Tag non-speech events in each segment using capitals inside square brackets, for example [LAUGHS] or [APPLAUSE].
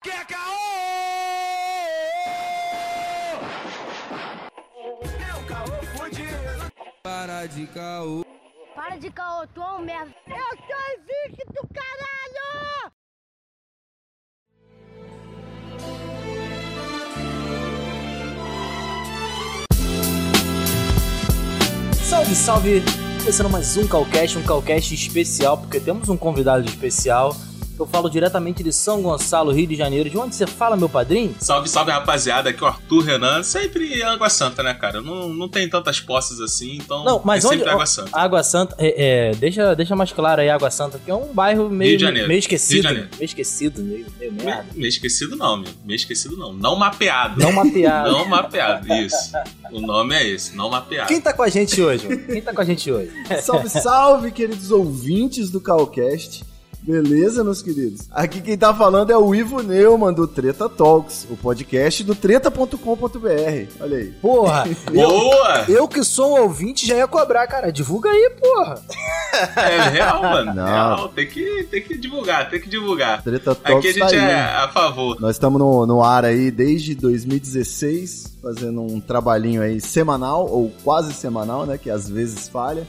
Que é caô! É o caô fudido. Para de caô. Para de caô, tu é um merda. Eu sou invicto, caralho! Salve, salve! Começando mais um Calcast, um Calcast especial, porque temos um convidado especial. Eu falo diretamente de São Gonçalo, Rio de Janeiro. De onde você fala, meu padrinho? Salve, salve rapaziada, aqui é o Arthur Renan, sempre em Água Santa, né, cara? Não, não tem tantas posses assim, então Não, mas é onde. sempre Água Santa. Água Santa. É, é, deixa, deixa mais claro aí, Água Santa, que é um bairro meio, Rio de Janeiro. meio Rio de esquecido. Janeiro. Meio esquecido, meio, meio merda. Meio esquecido não, meu. Meio esquecido não. Não mapeado. Não mapeado. [LAUGHS] Não mapeado, isso. O nome é esse, não mapeado. Quem tá com a gente hoje? mano? Quem tá com a gente hoje? [LAUGHS] Salve, salve, queridos ouvintes do Calcast. Beleza, meus queridos? Aqui quem tá falando é o Ivo Neumann do Treta Talks, o podcast do treta.com.br. Olha aí. Porra! [LAUGHS] eu, Boa! eu que sou um ouvinte já ia cobrar, cara. Divulga aí, porra. [LAUGHS] É real, mano. Não. Real. Tem que, tem que divulgar, tem que divulgar. Treta Talks Aqui a tá gente aí, é né? a favor. Nós estamos no, no ar aí desde 2016, fazendo um trabalhinho aí semanal, ou quase semanal, né? Que às vezes falha.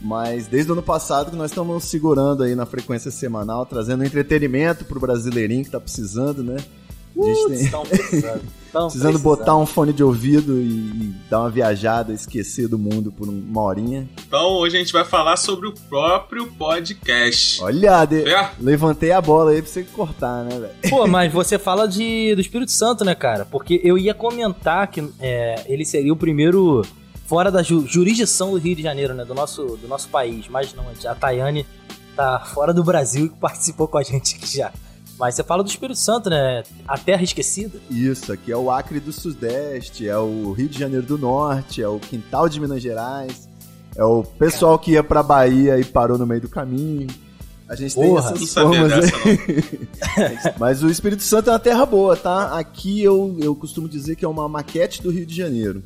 Mas desde o ano passado que nós estamos segurando aí na frequência semanal, trazendo entretenimento pro brasileirinho que tá precisando, né? Gente tem... Estão precisando. Precisando botar um fone de ouvido e, e dar uma viajada, esquecer do mundo por um- uma horinha. Então hoje a gente vai falar sobre o próprio podcast. Olha, de- levantei a bola aí pra você cortar, né, velho? Pô, [LAUGHS] mas você fala de, do Espírito Santo, né, cara? Porque eu ia comentar que é, ele seria o primeiro fora da ju- jurisdição do Rio de Janeiro, né? Do nosso, do nosso país. Mas não, a Tayane tá fora do Brasil e participou com a gente aqui já. Mas você fala do Espírito Santo, né? A terra esquecida. Isso, aqui é o Acre do Sudeste, é o Rio de Janeiro do Norte, é o quintal de Minas Gerais, é o pessoal que ia pra Bahia e parou no meio do caminho. A gente tem Porra, Não essas formas dessa. [LAUGHS] Mas o Espírito Santo é uma terra boa, tá? Aqui eu, eu costumo dizer que é uma maquete do Rio de Janeiro.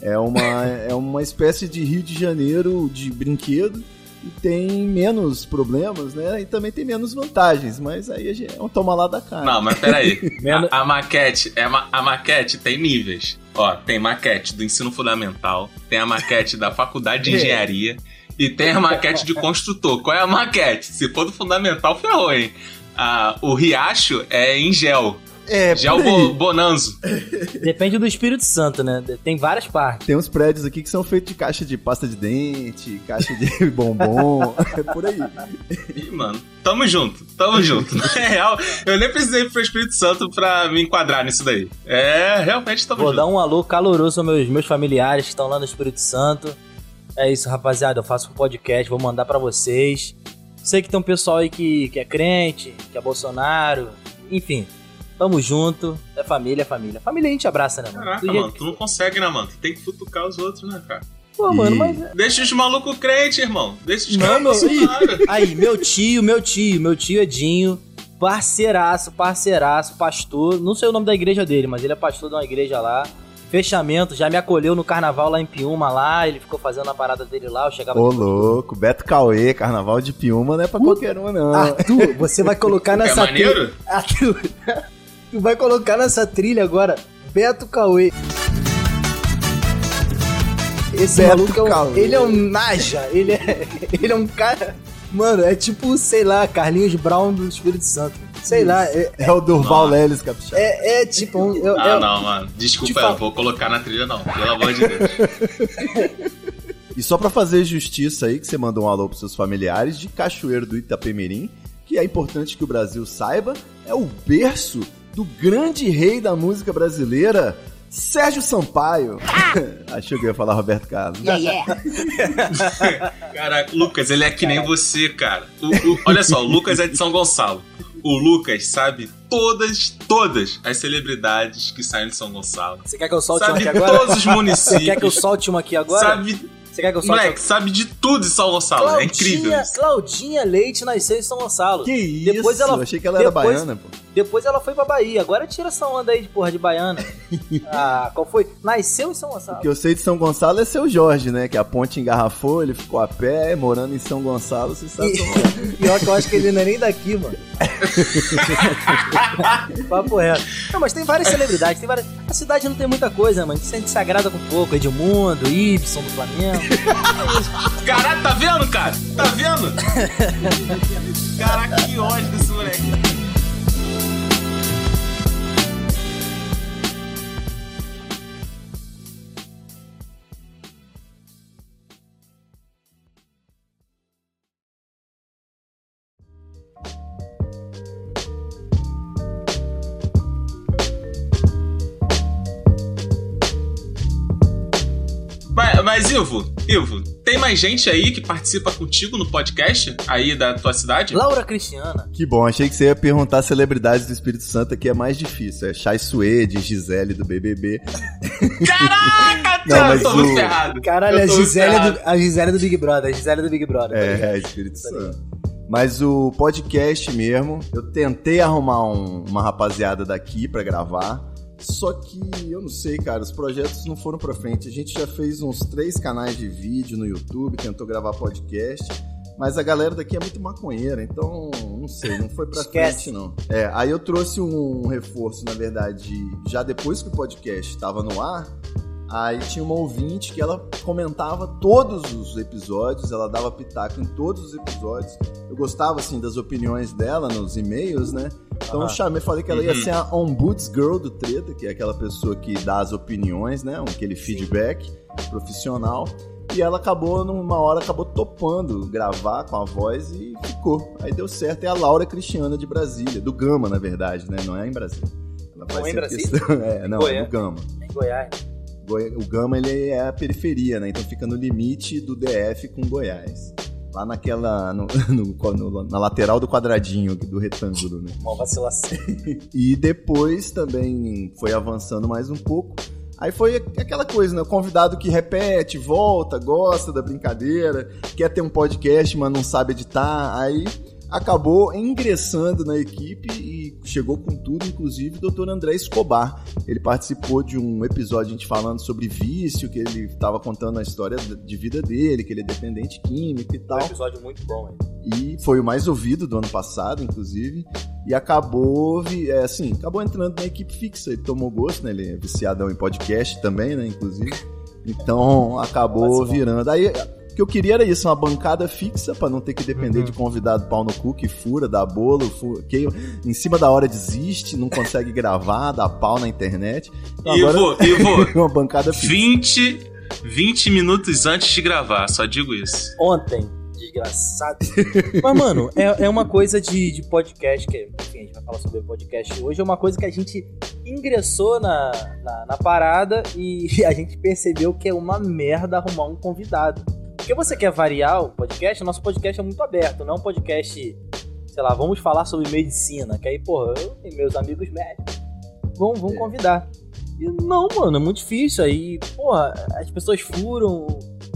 É uma, é uma espécie de Rio de Janeiro de brinquedo e tem menos problemas, né? E também tem menos vantagens, mas aí a gente- é um toma lá da cara. Não, mas peraí. [LAUGHS] Menos- A, a maquete, é ma- a maquete tem níveis. Ó, tem maquete do ensino fundamental, tem a maquete da faculdade de engenharia e tem a maquete de construtor. Qual é a maquete? Se for do fundamental, ferrou, hein? Ah, o riacho é em gel. É, por aí. bo bonanzo. [LAUGHS] Depende do Espírito Santo, né? Tem várias partes. Tem uns prédios aqui que são feitos de caixa de pasta de dente, caixa de [LAUGHS] bombom, é por aí. Ih, mano, tamo junto, tamo junto. Na [LAUGHS] real, eu nem precisei ir pro Espírito Santo pra me enquadrar nisso daí. É, realmente tamo Vou junto. dar um alô caloroso aos meus, meus familiares que estão lá no Espírito Santo. É isso, rapaziada. Eu faço um podcast, vou mandar pra vocês. Sei que tem um pessoal aí que, que é crente, que é Bolsonaro. Enfim, tamo junto. É família, é família. Família a gente abraça, né, mano? Caraca, mano, que tu não consegue, né, mano? Tu tem que futucar os outros, né, cara? Pô, mano, mas. Deixa os malucos crentes, irmão. Deixa os Não, caras meu. Aí, meu tio, meu tio, meu tio Edinho, parceiraço, parceiraço, pastor. Não sei o nome da igreja dele, mas ele é pastor de uma igreja lá. Fechamento, já me acolheu no carnaval lá em Piúma lá, ele ficou fazendo a parada dele lá, eu chegava Ô, louco, Beto Cauê, Carnaval de Piúma não é pra qualquer um, não. Arthur, você vai colocar É nessa maneiro? trilha. Arthur, [LAUGHS] tu vai colocar nessa trilha agora Beto Cauê. Esse Beto maluco é um, Cauê. ele é um naja, ele é, ele é um cara, mano, é tipo, sei lá, Carlinhos Brown do Espírito Santo. Sei lá, é, É o Durval Nossa. Leles, capixaba. é, é tipo um, eu- Ah, eu- não, mano. Desculpa, Te eu não vou colocar na trilha, não. Pelo amor de Deus. [LAUGHS] E só pra fazer justiça aí, que você mandou um alô pros seus familiares, de Cachoeiro do Itapemirim, que é importante que o Brasil saiba, é o berço do grande rei da música brasileira, Sérgio Sampaio. [LAUGHS] Achou que eu ia falar Roberto Carlos. Yeah, yeah. [LAUGHS] Caraca, Lucas, ele é que nem você, cara. O- o- olha só, o Lucas é de São Gonçalo. O Lucas sabe todas, todas as celebridades que saem de São Gonçalo. Você quer que eu solte uma Sabe aqui agora? todos os Você municípios. quer que eu solte uma aqui agora? Sabe, Você quer que eu solte? Moleque, sabe de tudo em São Gonçalo. é incrível Claudinha, isso. Claudinha Leite nasceu em São Gonçalo. Que isso? Depois ela- Achei que ela era depois- baiana, pô. Depois ela foi pra Bahia. Agora tira essa onda aí de porra de baiana. [LAUGHS] ah, qual foi? Nasceu em São Gonçalo. O que eu sei de São Gonçalo é seu Jorge, né? Que a ponte engarrafou, ele ficou a pé, morando em São Gonçalo, você sabe E- como [LAUGHS] é. Pior que eu acho que ele não é nem daqui, mano. [LAUGHS] Papo reto. Não, mas tem várias celebridades, tem várias. A cidade não tem muita coisa, mano. A gente se agrada com pouco. Edmundo, Ibson do Flamengo. Caralho, tá vendo, cara? Tá vendo? Caraca, que ódio desse moleque. Mas, Ivo, Ivo, tem mais gente aí que participa contigo no podcast aí da tua cidade? Laura Cristiana. Que bom, achei que você ia perguntar celebridades do Espírito Santo, que é mais difícil. É Chay Suede, Gisele do BBB. Caraca, [LAUGHS] Não, mas eu tô muito o- ferrado. Caralho, a muito Gisele, ferrado. do, a Gisele do Big Brother. A Gisele do Big Brother. ligado? É, Espírito Santo. Mas o podcast mesmo, eu tentei arrumar um- uma rapaziada daqui pra gravar. Só que eu não sei, cara, os projetos não foram pra frente. A gente já fez uns três canais de vídeo no YouTube, tentou gravar podcast. Mas a galera daqui é muito maconheira, então não sei, não foi pra [LAUGHS] Esquece. frente não. É, aí eu trouxe um reforço, na verdade, já depois que o podcast estava no ar, Aí tinha uma ouvinte que ela comentava todos os episódios, ela dava pitaco em todos os episódios. Eu gostava, assim, das opiniões dela nos e-mails, né? Então eu chamei, falei que ela ia Uhum. ser a Ombudsgirl do Treta, que é aquela pessoa que dá as opiniões, né? Aquele feedback profissional. E ela acabou, numa hora, acabou topando gravar com a voz e ficou. Aí deu certo. É a Laura Cristiana de Brasília, do Gama, na verdade, né? Não é em Brasília. Ela Não é em Brasília? questão- [LAUGHS] É, não, é Goiás. no Gama. Em Goiás. Goi- O Gama ele é a periferia, né? Então fica no limite do DF com Goiás. Lá naquela. no- [LAUGHS] no- no- na lateral do quadradinho, do retângulo, né? Uma vacilação. E depois também foi avançando mais um pouco. Aí foi aquela coisa, né? O convidado que repete, volta, gosta da brincadeira, quer ter um podcast, mas não sabe editar. Aí acabou ingressando na equipe e chegou com tudo, inclusive o Dr. André Escobar. Ele participou de um episódio a gente falando sobre vício, que ele estava contando a história de vida dele, que ele é dependente químico e Foi um tal. episódio muito bom, hein? E foi o mais ouvido do ano passado, inclusive. E acabou, é, assim, acabou entrando na equipe fixa. Ele tomou gosto, né? Ele é viciadão em podcast também, né? Inclusive. Então acabou virando. Aí que eu queria era isso, uma bancada fixa pra não ter que depender Uhum. de convidado pau no cu que fura, dá bolo, fu- que em cima da hora desiste, não consegue gravar, dá pau na internet. Então Ivo, [LAUGHS] Ivo, uma bancada fixa. 20, 20 minutos antes de gravar, só digo isso. Ontem, desgraçado. Mas, mano, é, é uma coisa de, de podcast, que enfim, a gente vai falar sobre podcast hoje, é uma coisa que a gente ingressou na, na, na parada e [LAUGHS] a gente percebeu que é uma merda arrumar um convidado. Porque você quer variar o podcast, nosso podcast é muito aberto, não é um podcast, sei lá, vamos falar sobre medicina, que aí, porra, eu tenho meus amigos médicos, vamos, vamos É. convidar. E não, mano, é muito difícil. Aí, porra, as pessoas furam.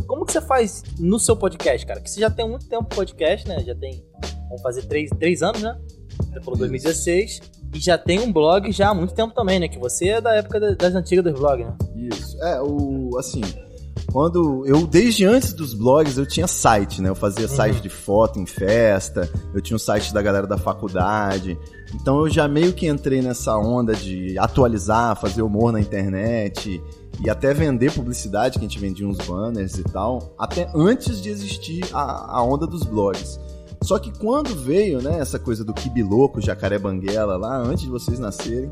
Como que você faz no seu podcast, cara? Que você já tem muito tempo podcast, né? Já tem. Vamos fazer três, três anos, né? Você falou 2016. E já tem um blog já há muito tempo também, né? Que você é da época da- das antigas dos blogs, né? Isso. É, o. Assim. Quando eu, desde antes dos blogs, eu tinha site, né? Eu fazia site de foto em festa, eu tinha o site da galera da faculdade. Então eu já meio que entrei nessa onda de atualizar, fazer humor na internet e até vender publicidade, que a gente vendia uns banners e tal, até antes de existir a, a onda dos blogs. Só que quando veio, né, essa coisa do Kibiloco, Jacaré Banguela, lá antes de vocês nascerem,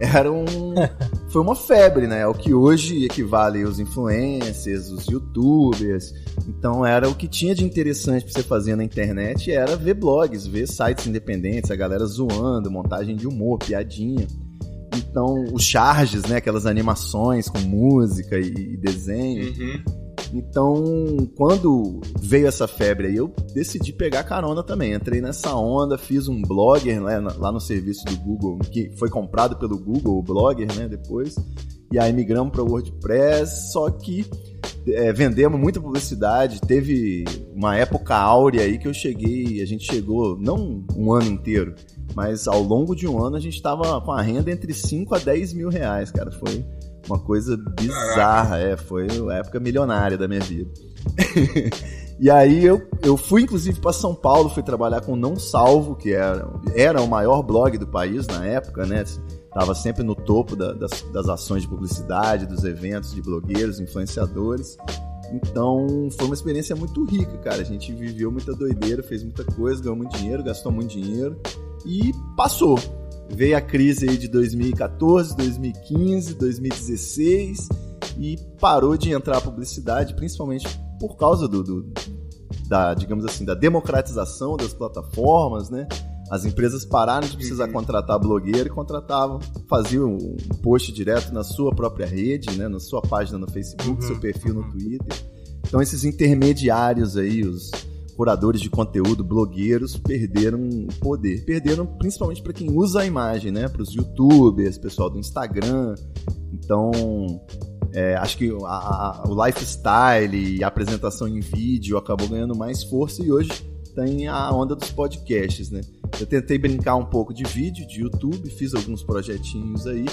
era um. [LAUGHS] Foi uma febre, né? O que hoje equivale aos influencers, os youtubers. Então era o que tinha de interessante pra você fazer na internet era ver blogs, ver sites independentes, a galera zoando, montagem de humor, piadinha. Então, os charges, né? Aquelas animações com música e, e desenho. Uhum. Então, quando veio essa febre aí, eu decidi pegar carona também. Entrei nessa onda, fiz um blogger né, lá no serviço do Google, que foi comprado pelo Google, o blogger, né, depois. E aí migramos para o WordPress, só que é, vendemos muita publicidade. Teve uma época áurea aí que eu cheguei, a gente chegou, não um ano inteiro, mas ao longo de um ano a gente tava com a renda entre 5 a 10 mil reais, cara. Foi uma coisa bizarra, é, foi a época milionária da minha vida. [LAUGHS] e aí eu, eu fui inclusive para São Paulo, fui trabalhar com Não Salvo, que era, era o maior blog do país na época, né? Tava sempre no topo da, das, das ações de publicidade, dos eventos de blogueiros, influenciadores. Então foi uma experiência muito rica, cara. A gente viveu muita doideira, fez muita coisa, ganhou muito dinheiro, gastou muito dinheiro e passou. Veio a crise aí de 2014, 2015, 2016 e parou de entrar a publicidade, principalmente por causa do, do da, digamos assim, da democratização das plataformas, né? As empresas pararam de precisar uhum. contratar blogueiro e contratavam, faziam um post direto na sua própria rede, né? Na sua página no Facebook, uhum. seu perfil no Twitter. Então esses intermediários aí, os curadores de conteúdo, blogueiros, perderam o poder. Perderam principalmente para quem usa a imagem, né? Para os youtubers, pessoal do Instagram. Então, é, acho que a, a, o lifestyle e a apresentação em vídeo acabou ganhando mais força e hoje tem a onda dos podcasts, né? Eu tentei brincar um pouco de vídeo, de YouTube, fiz alguns projetinhos aí,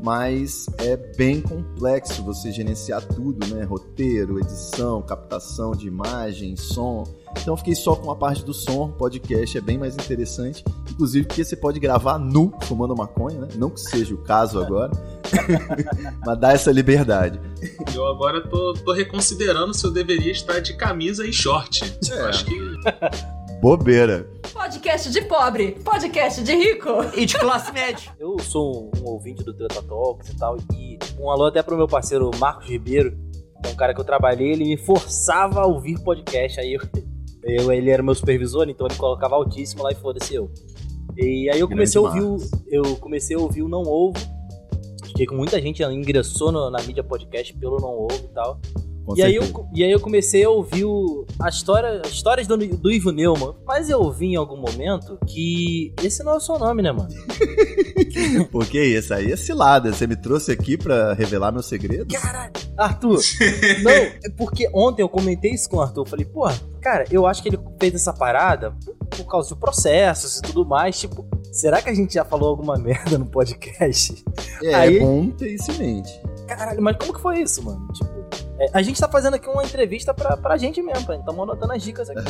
mas é bem complexo você gerenciar tudo, né? Roteiro, edição, captação de imagem, som. Então fiquei só com a parte do som, podcast é bem mais interessante, inclusive porque você pode gravar nu, fumando maconha, né? Não que seja o caso agora, [LAUGHS] mas dá essa liberdade. Eu agora tô, tô reconsiderando se eu deveria estar de camisa e short. É. Eu acho que bobeira. Podcast de pobre, podcast de rico e de classe média. [LAUGHS] Eu sou um, um ouvinte do Treta Talks e tal, e um alô até pro meu parceiro Marcos Ribeiro, é um cara que eu trabalhei, ele me forçava a ouvir podcast, aí eu, [LAUGHS] eu ele era meu supervisor, então ele colocava altíssimo lá e foda-se eu. E aí eu comecei Grande a ouvir, o, eu comecei a ouvir o Não Ovo, fiquei com muita gente ingressou no, na mídia podcast pelo Não Ovo e tal. E aí, eu, e aí eu comecei a ouvir o, a história, as histórias do, do Ivo Neumann. Mas eu ouvi em algum momento que esse não é o seu nome, né, mano? [LAUGHS] Porque isso aí é cilada. Você me trouxe aqui pra revelar meu segredo? Caralho. Arthur, [LAUGHS] não, é porque ontem eu comentei isso com o Arthur. Eu falei, pô, cara, eu acho que ele fez essa parada por causa de processos e tudo mais. Tipo, será que a gente já falou alguma [LAUGHS] merda no podcast? É, aí, é bom ter isso em mente. Caralho, mas como que foi isso, mano? Tipo, é, a gente tá fazendo aqui uma entrevista pra, pra gente mesmo, pra gente tá anotando as dicas aqui.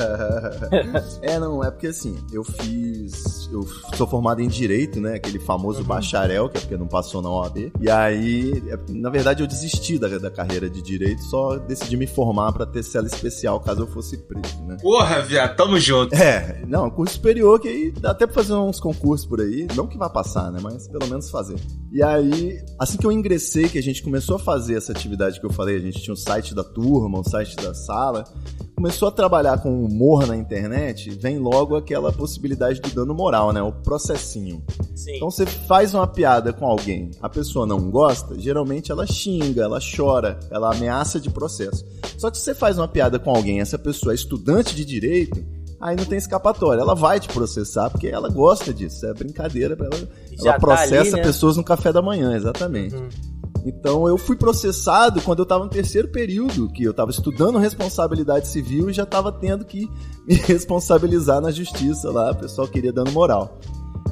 [LAUGHS] é, não, é porque assim, eu fiz. Eu sou formado em Direito, né? Aquele famoso uhum. bacharel, que é porque não passou na OAB. E aí, é, na verdade, eu desisti da, da carreira de Direito, só decidi me formar pra ter cela especial caso eu fosse preso, né? Porra, viado, tamo junto. É, não, curso superior que aí dá até pra fazer uns concursos por aí. Não que vai passar, né? Mas pelo menos fazer. E aí, assim que eu ingressei, que a gente começou a fazer essa atividade que eu falei, a gente tinha um site da turma, um site da sala, começou a trabalhar com humor na internet, vem logo aquela possibilidade do dano moral, né? O processinho. Sim. Então você faz uma piada com alguém, a pessoa não gosta, geralmente ela xinga, ela chora, ela ameaça de processo. Só que se você faz uma piada com alguém, essa pessoa é estudante de direito, aí não tem escapatória. Ela vai te processar porque ela gosta disso. É brincadeira para ela. ela tá processa ali, né? pessoas no café da manhã, exatamente. Uhum. Então eu fui processado quando eu estava no terceiro período, que eu estava estudando responsabilidade civil e já estava tendo que [LAUGHS] me responsabilizar na justiça lá, o pessoal queria dando moral.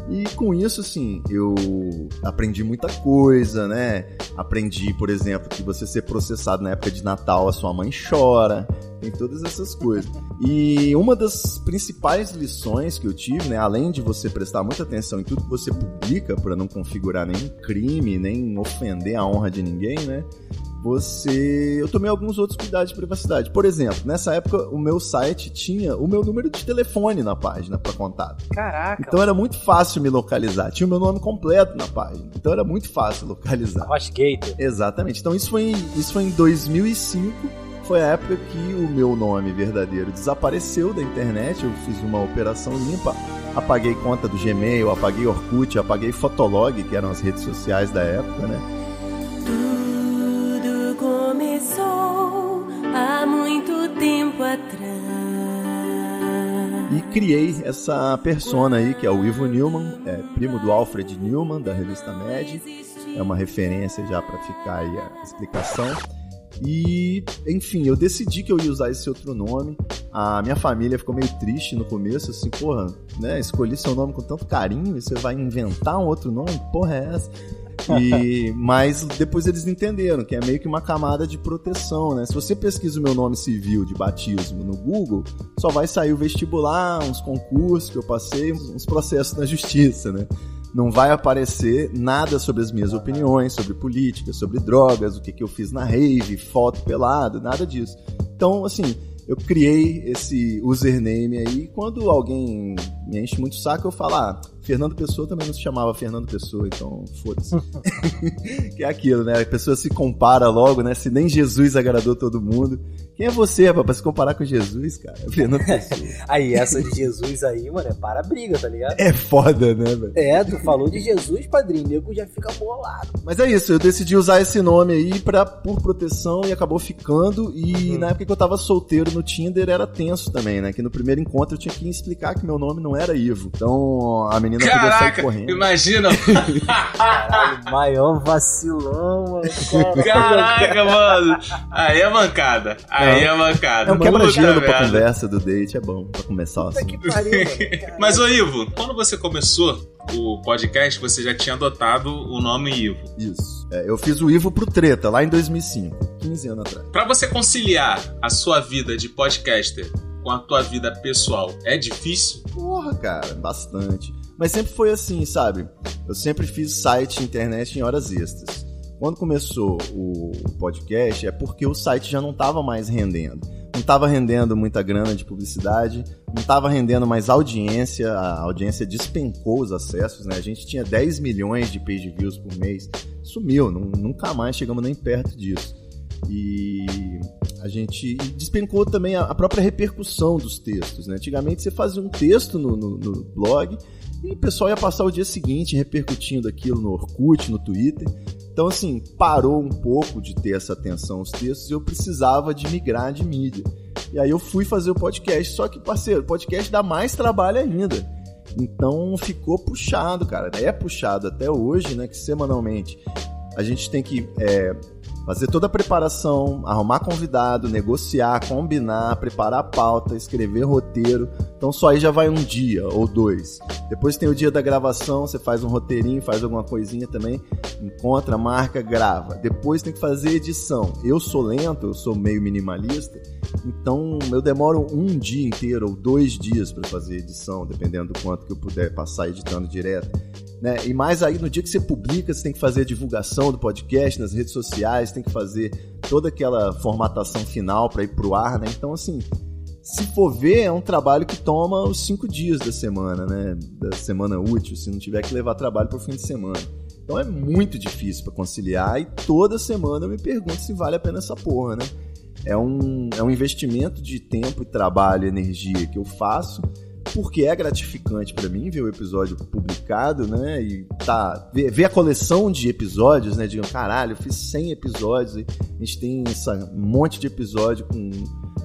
E com isso, assim, eu aprendi muita coisa, né? Aprendi, por exemplo, que você ser processado na época de Natal, a sua mãe chora, tem todas essas coisas. E uma das principais lições que eu tive, né, além de você prestar muita atenção em tudo que você publica para não configurar nenhum crime, nem ofender a honra de ninguém, né? Você. Eu tomei alguns outros cuidados de privacidade. Por exemplo, nessa época o meu site tinha o meu número de telefone na página para contato. Caraca. Então era muito fácil me localizar. Tinha o meu nome completo na página. Então era muito fácil localizar. Hostgate. Exatamente. Então isso foi em, isso foi em 2005 foi a época que o meu nome verdadeiro desapareceu da internet. Eu fiz uma operação limpa, apaguei conta do Gmail, apaguei Orkut, apaguei Fotolog, que eram as redes sociais da época, né? E criei essa persona aí, que é o Ivo Newman, é primo do Alfred Newman, da revista Mad. É uma referência já para ficar aí a explicação. E, enfim, eu decidi que eu ia usar esse outro nome. A minha família ficou meio triste no começo, assim, porra, né? Escolhi seu nome com tanto carinho e você vai inventar um outro nome? Porra, é essa? E, [LAUGHS] mas depois eles entenderam que é meio que uma camada de proteção, né? Se você pesquisa o meu nome civil de batismo no Google, só vai sair o vestibular, uns concursos que eu passei, uns processos na justiça, né? Não vai aparecer nada sobre as minhas opiniões, sobre política, sobre drogas, o que, que eu fiz na rave, foto pelado, nada disso. Então, assim, eu criei esse username aí. Quando alguém me enche muito o saco, eu falo, ah, Fernando Pessoa também não se chamava Fernando Pessoa, então foda-se. [LAUGHS] que é aquilo, né? A pessoa se compara logo, né? Se nem Jesus agradou todo mundo. Quem é você, rapaz, pra se comparar com Jesus, cara? Fernando Pessoa. [LAUGHS] aí, essa de Jesus aí, mano, é para a briga, tá ligado? É foda, né, velho? É, tu falou de Jesus, padrinho, nego já fica bolado. Mas é isso, eu decidi usar esse nome aí pra, por proteção e acabou ficando. E hum. na época que eu tava solteiro no Tinder era tenso também, né? Que no primeiro encontro eu tinha que explicar que meu nome não era Ivo. Então a menina Caraca, podia sair correndo. Imagina! [LAUGHS] Caralho, maior vacilão, mano. Caraca, mano! Aí é mancada. Aí é mancada. É um quebra-gelo pra conversa do date, é bom pra começar assim. [LAUGHS] Mas, ô Ivo, quando você começou o podcast, você já tinha adotado o nome Ivo. Isso. É, eu fiz o Ivo pro Treta, lá em 2005, 15 anos atrás. Pra você conciliar a sua vida de podcaster com a tua vida pessoal, é difícil? Porra, cara, bastante. Mas sempre foi assim, sabe? Eu sempre fiz site internet em horas extras. Quando começou o podcast, é porque o site já não estava mais rendendo. Não estava rendendo muita grana de publicidade, não estava rendendo mais audiência, a audiência despencou os acessos, né? A gente tinha 10 milhões de page views por mês, sumiu, nunca mais chegamos nem perto disso. E a gente despencou também a própria repercussão dos textos. Né? Antigamente você fazia um texto no, no, no blog e o pessoal ia passar o dia seguinte repercutindo aquilo no Orkut, no Twitter. Então, assim, parou um pouco de ter essa atenção aos textos e eu precisava de migrar de mídia. E aí eu fui fazer o podcast, só que, parceiro, podcast dá mais trabalho ainda. Então ficou puxado, cara. É puxado até hoje, né? Que semanalmente a gente tem que é, fazer toda a preparação, arrumar convidado, negociar, combinar, preparar a pauta, escrever roteiro. Então só aí já vai um dia ou dois. Depois tem o dia da gravação, você faz um roteirinho, faz alguma coisinha também, encontra, marca, grava. Depois tem que fazer edição. Eu sou lento, eu sou meio minimalista, então eu demoro um dia inteiro ou dois dias para fazer edição, dependendo do quanto que eu puder passar editando direto. Né? E mais aí no dia que você publica, você tem que fazer a divulgação do podcast nas redes sociais, tem que fazer toda aquela formatação final para ir pro ar, né? Então, assim, se for ver, é um trabalho que toma os cinco dias da semana, né? Da semana útil, se não tiver que levar trabalho pro fim de semana. Então é muito difícil para conciliar e toda semana eu me pergunto se vale a pena essa porra, né? É um, é um investimento de tempo trabalho energia que eu faço porque é gratificante para mim ver o episódio publicado, né? E tá ver, ver, a coleção de episódios, né? Digam, caralho, eu fiz 100 episódios e a gente tem essa um monte de episódio com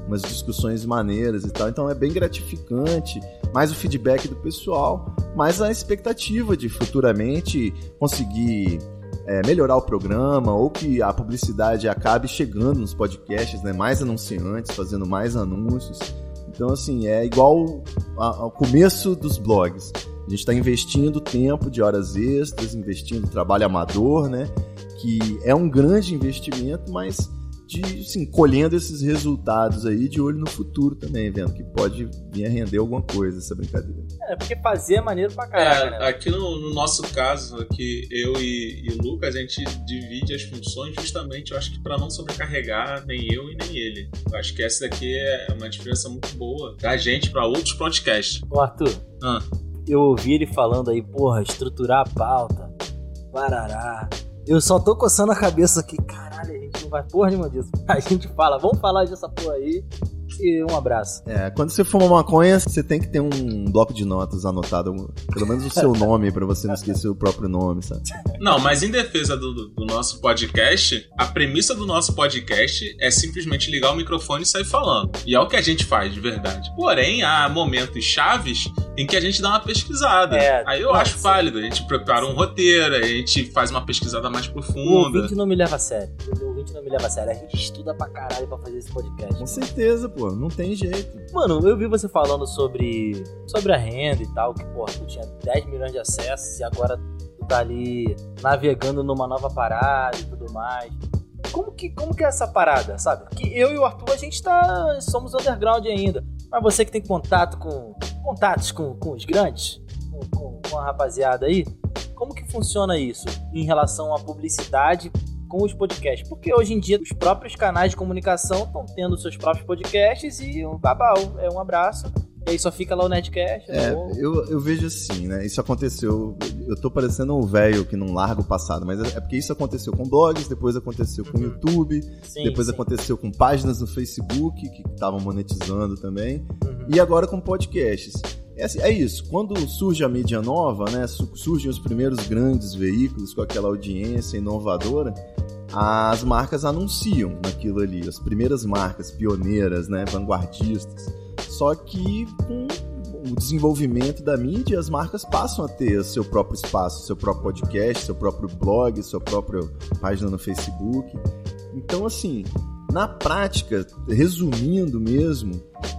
umas discussões maneiras e tal. Então é bem gratificante, mais o feedback do pessoal, mais a expectativa de futuramente conseguir é, melhorar o programa ou que a publicidade acabe chegando nos podcasts, né? Mais anunciantes, fazendo mais anúncios. Então, assim, é igual ao começo dos blogs. A gente está investindo tempo de horas extras, investindo trabalho amador, né? Que é um grande investimento, mas de, assim, colhendo esses resultados aí de olho no futuro também, vendo que pode vir a render alguma coisa essa brincadeira. É, porque fazer é maneiro pra caralho, é, né? Aqui no, no, nosso caso, aqui eu e, e Lucas, a gente divide as funções justamente, eu acho que para não sobrecarregar nem eu e nem ele. Eu acho que essa daqui é uma diferença muito boa da gente para outros podcasts. Ô Arthur, ah. eu ouvi ele falando aí, porra, estruturar a pauta, parará. Eu só tô coçando a cabeça aqui, caralho, vai porra nenhuma disso. [LAUGHS] A gente fala, vamos falar dessa porra aí e um abraço. É, quando você fuma maconha, você tem que ter um bloco de notas anotado, pelo menos o seu [LAUGHS] nome, para você não esquecer o próprio nome, sabe? Não, mas em defesa do, do, nosso podcast, a premissa do nosso podcast é simplesmente ligar o microfone e sair falando. E é o que a gente faz de verdade. Porém, há momentos chaves em que a gente dá uma pesquisada. É, Aí eu acho válido. A gente prepara um roteiro, a gente faz uma pesquisada mais profunda. O ouvinte não me leva a sério. O ouvinte não me leva a sério. A gente estuda pra caralho pra fazer esse podcast. Com certeza, pô, não tem jeito. Mano, eu vi você falando sobre, sobre a renda e tal, que, porra, tu tinha 10 milhões de acessos e agora tu tá ali navegando numa nova parada e tudo mais. Como que, como que é essa parada, sabe? Porque eu e o Arthur, a gente tá. somos underground ainda. Mas você que tem contato com. contatos com, com os grandes, com, com, com a rapaziada aí, como que funciona isso em relação à publicidade com os podcasts? Porque hoje em dia os próprios canais de comunicação estão tendo seus próprios podcasts e um babau, é um abraço. E aí só fica lá o Nerdcast. É, ou- eu, eu vejo assim, né? Isso aconteceu. Eu tô parecendo um velho que não larga o passado, mas é porque isso aconteceu com blogs, depois aconteceu com o YouTube, Sim, depois sim. aconteceu com páginas no Facebook que estavam monetizando também, Uhum. e agora com podcasts. É, assim, é isso, quando surge a mídia nova, né? su- Surgem os primeiros grandes veículos com aquela audiência inovadora, as marcas anunciam naquilo ali, as primeiras marcas pioneiras, né? Vanguardistas. Só que com o desenvolvimento da mídia, as marcas passam a ter seu próprio espaço, seu próprio podcast, seu próprio blog, sua própria página no Facebook. Então, assim, na prática, resumindo mesmo,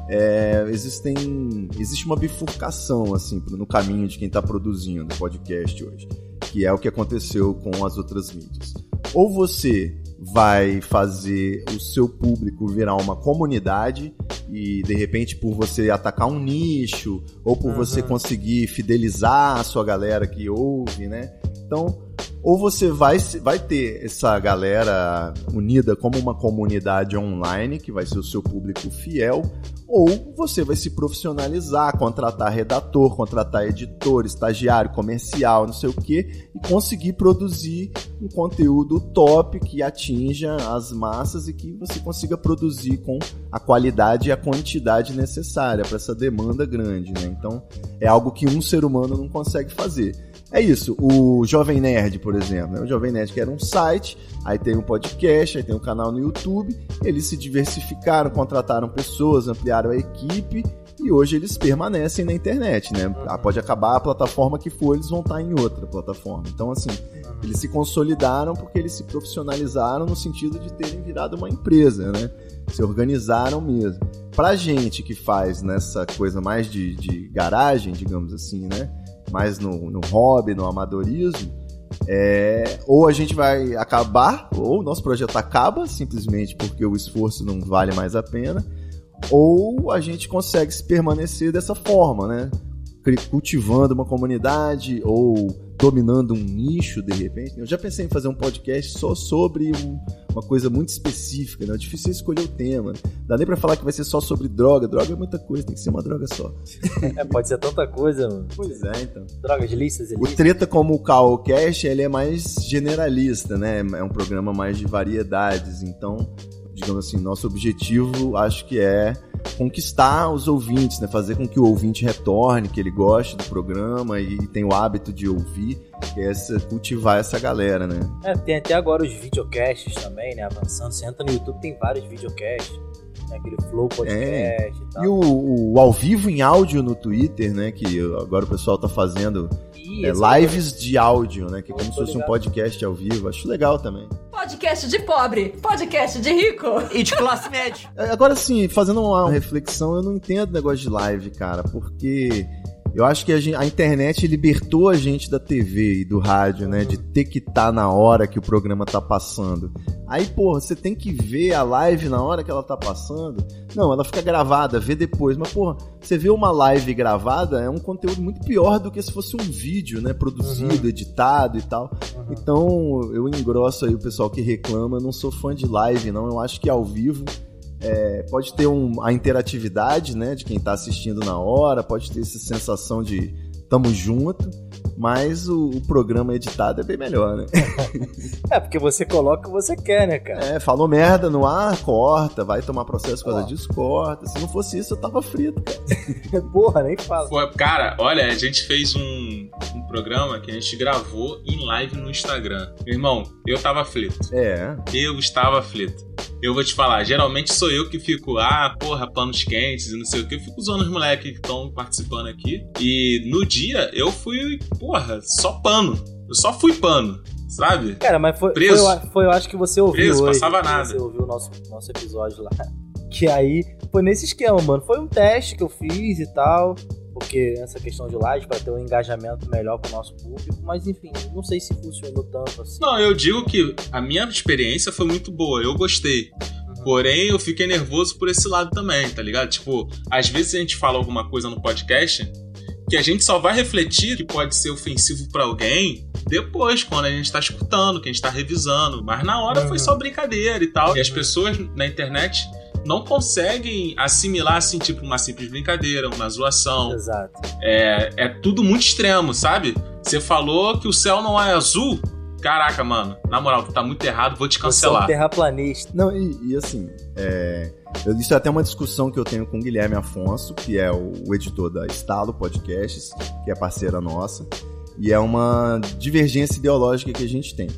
é, existem, existe uma bifurcação assim no caminho de quem está produzindo podcast hoje, que é o que aconteceu com as outras mídias. Ou você vai fazer o seu público virar uma comunidade e de repente por você atacar um nicho ou por você Uhum. conseguir fidelizar a sua galera que ouve, né? Então, ou você vai, vai ter essa galera unida como uma comunidade online, que vai ser o seu público fiel, ou você vai se profissionalizar, contratar redator, contratar editor, estagiário, comercial, não sei o quê, e conseguir produzir um conteúdo top que atinja as massas e que você consiga produzir com a qualidade e a quantidade necessária para essa demanda grande, né? Então, é algo que um ser humano não consegue fazer. É isso, o Jovem Nerd, por exemplo, né? o Jovem Nerd que era um site, aí tem um podcast, aí tem um canal no YouTube, eles se diversificaram, contrataram pessoas, ampliaram a equipe e hoje eles permanecem na internet, né? Ah, Pode acabar a plataforma que for, eles vão estar em outra plataforma. Então, assim, eles se consolidaram porque eles se profissionalizaram no sentido de terem virado uma empresa, né? Se organizaram mesmo. Pra gente que faz nessa coisa mais de, de garagem, digamos assim, né? Mais no, no hobby, no amadorismo, é, ou a gente vai acabar, ou o nosso projeto acaba simplesmente porque o esforço não vale mais a pena, ou a gente consegue se permanecer dessa forma, né? Cultivando uma comunidade ou dominando um nicho de repente. Eu já pensei em fazer um podcast só sobre um- uma coisa muito específica, né? É difícil escolher o tema. Dá nem pra falar que vai ser só sobre droga. Droga é muita coisa, tem que ser uma droga só. [LAUGHS] É, pode ser tanta coisa, mano. Pois é, então. Drogas lícitas, O ilícitas. Treta como o Caocast, ele é mais generalista, né? É um programa mais de variedades. Então, digamos assim, nosso objetivo acho que é conquistar os ouvintes, né? Fazer com que o ouvinte retorne, que ele goste do programa e tenha o hábito de ouvir, que é essa, cultivar essa galera, né? É, tem até agora os videocasts também, né? Avançando. Você entra no YouTube, tem vários videocasts. Tem aquele Flow Podcast e tal. E o, o ao vivo em áudio no Twitter, né? Que agora o pessoal tá fazendo Ih, é, lives de áudio, né? Que é como se fosse um podcast ao vivo. Acho legal também. Podcast de pobre, podcast de rico. E de classe média. É, Agora sim, fazendo uma reflexão, eu não entendo o negócio de live, cara, porque eu acho que a, gen- a internet libertou a gente da TV e do rádio, né? De ter que estar na hora que o programa tá passando. Aí, porra, você tem que ver a live na hora que ela tá passando. Não, ela fica gravada, vê depois. Mas, porra, você vê uma live gravada, é um conteúdo muito pior do que se fosse um vídeo, né? Produzido, editado e tal. Então, eu engrosso aí o pessoal que reclama. Eu não sou fã de live, não. Eu acho que ao vivo é, pode ter um- a interatividade, né? De quem tá assistindo na hora, pode ter essa sensação de tamo junto. Mas o, o programa editado é bem melhor, né? [LAUGHS] É, porque você coloca o que você quer, né, cara? É, falou merda no ar, corta, vai tomar processo por causa disso, corta. Se não fosse isso, eu tava frito, cara. [LAUGHS] Porra, nem fala. Foi- cara, olha, a gente fez um, um programa que a gente gravou em live no Instagram. Meu irmão, eu tava aflito. É, Eu estava aflito. Eu vou te falar, geralmente sou eu que fico, ah, porra, panos quentes e não sei o que. Eu fico usando os moleques que estão participando aqui. E no dia eu fui, porra, só pano. Eu só fui pano. sabe? Cara, mas foi, foi, Preso. eu- foi, eu acho que você ouviu Preso, hoje. passava que nada. Você ouviu o nosso, nosso episódio lá. Que aí foi nesse esquema, mano. Foi um teste que eu fiz e tal. Porque essa questão de live pra ter um engajamento melhor com o nosso público. Mas enfim, não sei se funcionou tanto assim. Não, eu digo que a minha experiência foi muito boa, eu gostei. Porém, eu fiquei nervoso por esse lado também, tá ligado? Tipo, às vezes a gente fala alguma coisa no podcast que a gente só vai refletir que pode ser ofensivo pra alguém depois, quando a gente tá escutando, que a gente tá revisando. Mas na hora foi Uhum. só brincadeira e tal. E as pessoas na internet não conseguem assimilar assim, tipo, uma simples brincadeira, uma zoação. Exato. É, é tudo muito extremo, sabe? Você falou que o céu não é azul. Caraca, mano, na moral, tu tá muito errado, vou te Você é um cancelar. terraplanista. Não, e, e assim, é, eu- isso é até uma discussão que eu tenho com o Guilherme Afonso, que é o, o editor da Estalo Podcasts, que é parceira nossa, e é uma divergência ideológica que a gente tem.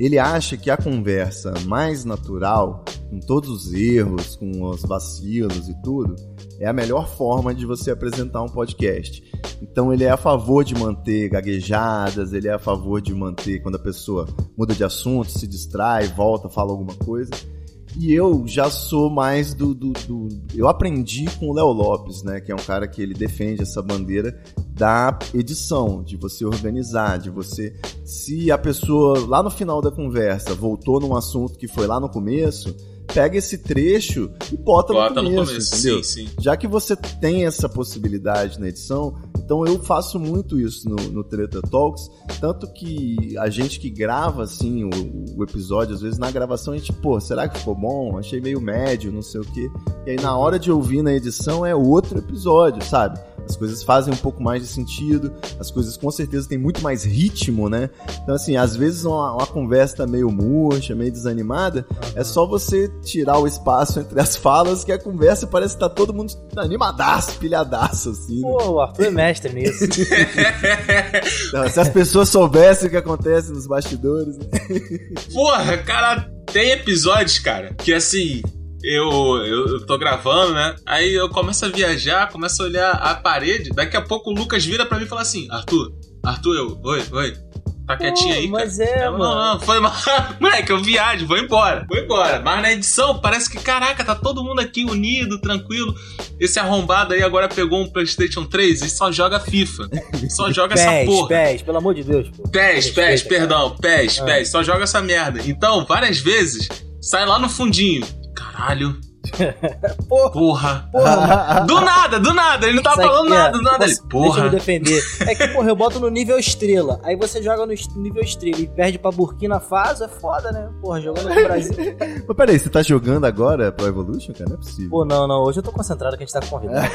Ele acha que a conversa mais natural, com todos os erros, com os vacilos e tudo, é a melhor forma de você apresentar um podcast. Então ele é a favor de manter gaguejadas, ele é a favor de manter quando a pessoa muda de assunto, se distrai, volta, fala alguma coisa. E eu já sou mais do, do- do- Eu aprendi com o Léo Lopes, né? Que é um cara que ele defende essa bandeira da edição, de você organizar, de você. Se a pessoa lá no final da conversa voltou num assunto que foi lá no começo, pega esse trecho e bota, Bota no no começo, começo, entendeu? sim, sim. Já que você tem essa possibilidade na edição, então eu faço muito isso no, no Treta Talks, tanto que a gente que grava assim o, o episódio, às vezes na gravação a gente, pô, será que ficou bom? Achei meio médio, não sei o quê. E aí na hora de ouvir na edição é outro episódio, sabe? As coisas fazem um pouco mais de sentido, as coisas com certeza têm muito mais ritmo, né? Então, assim, às vezes uma, uma conversa tá meio murcha, meio desanimada, é só você tirar o espaço entre as falas que a conversa parece que tá todo mundo animadaço, pilhadaço, assim. né? Pô, o Arthur é mestre nisso. [LAUGHS] Não, Se as pessoas soubessem o que acontece nos bastidores, né? Porra, cara, tem episódios, cara, que assim. Eu, eu, eu tô gravando, né? Aí eu começo a viajar, começo a olhar a parede. Daqui a pouco o Lucas vira pra mim e fala assim: Arthur, Arthur, eu, oi, oi. Tá quietinho aí, cara. mas é, Eu, mano. Não, não, foi mal. [LAUGHS] Moleque, eu viajo, vou embora, vou embora. Mas na edição parece que, caraca, tá todo mundo aqui unido, tranquilo. Esse arrombado aí agora pegou um PlayStation 3 e só joga FIFA. Só [LAUGHS] joga essa Pés, porra. pés, pelo amor de Deus. Pô. PES, Respeita, PES, perdão, PES, Ah. PES, só joga essa merda. Então, várias vezes, sai lá no fundinho. Caralho. [LAUGHS] Porra. Porra. Porra, [LAUGHS] Do nada, do nada, ele não tá Sabe falando que é? nada, do nada. Ele, Deixa eu me porra. defender. É que, porra, eu boto no nível estrela. Aí você joga no nível estrela e perde pra Burkina Faso, é foda, né? Porra, jogando no Brasil. [LAUGHS] Mas peraí, você tá jogando agora Pro Evolution, cara? Não é possível. Pô, não, não. Hoje eu tô concentrado que a gente tá convidado.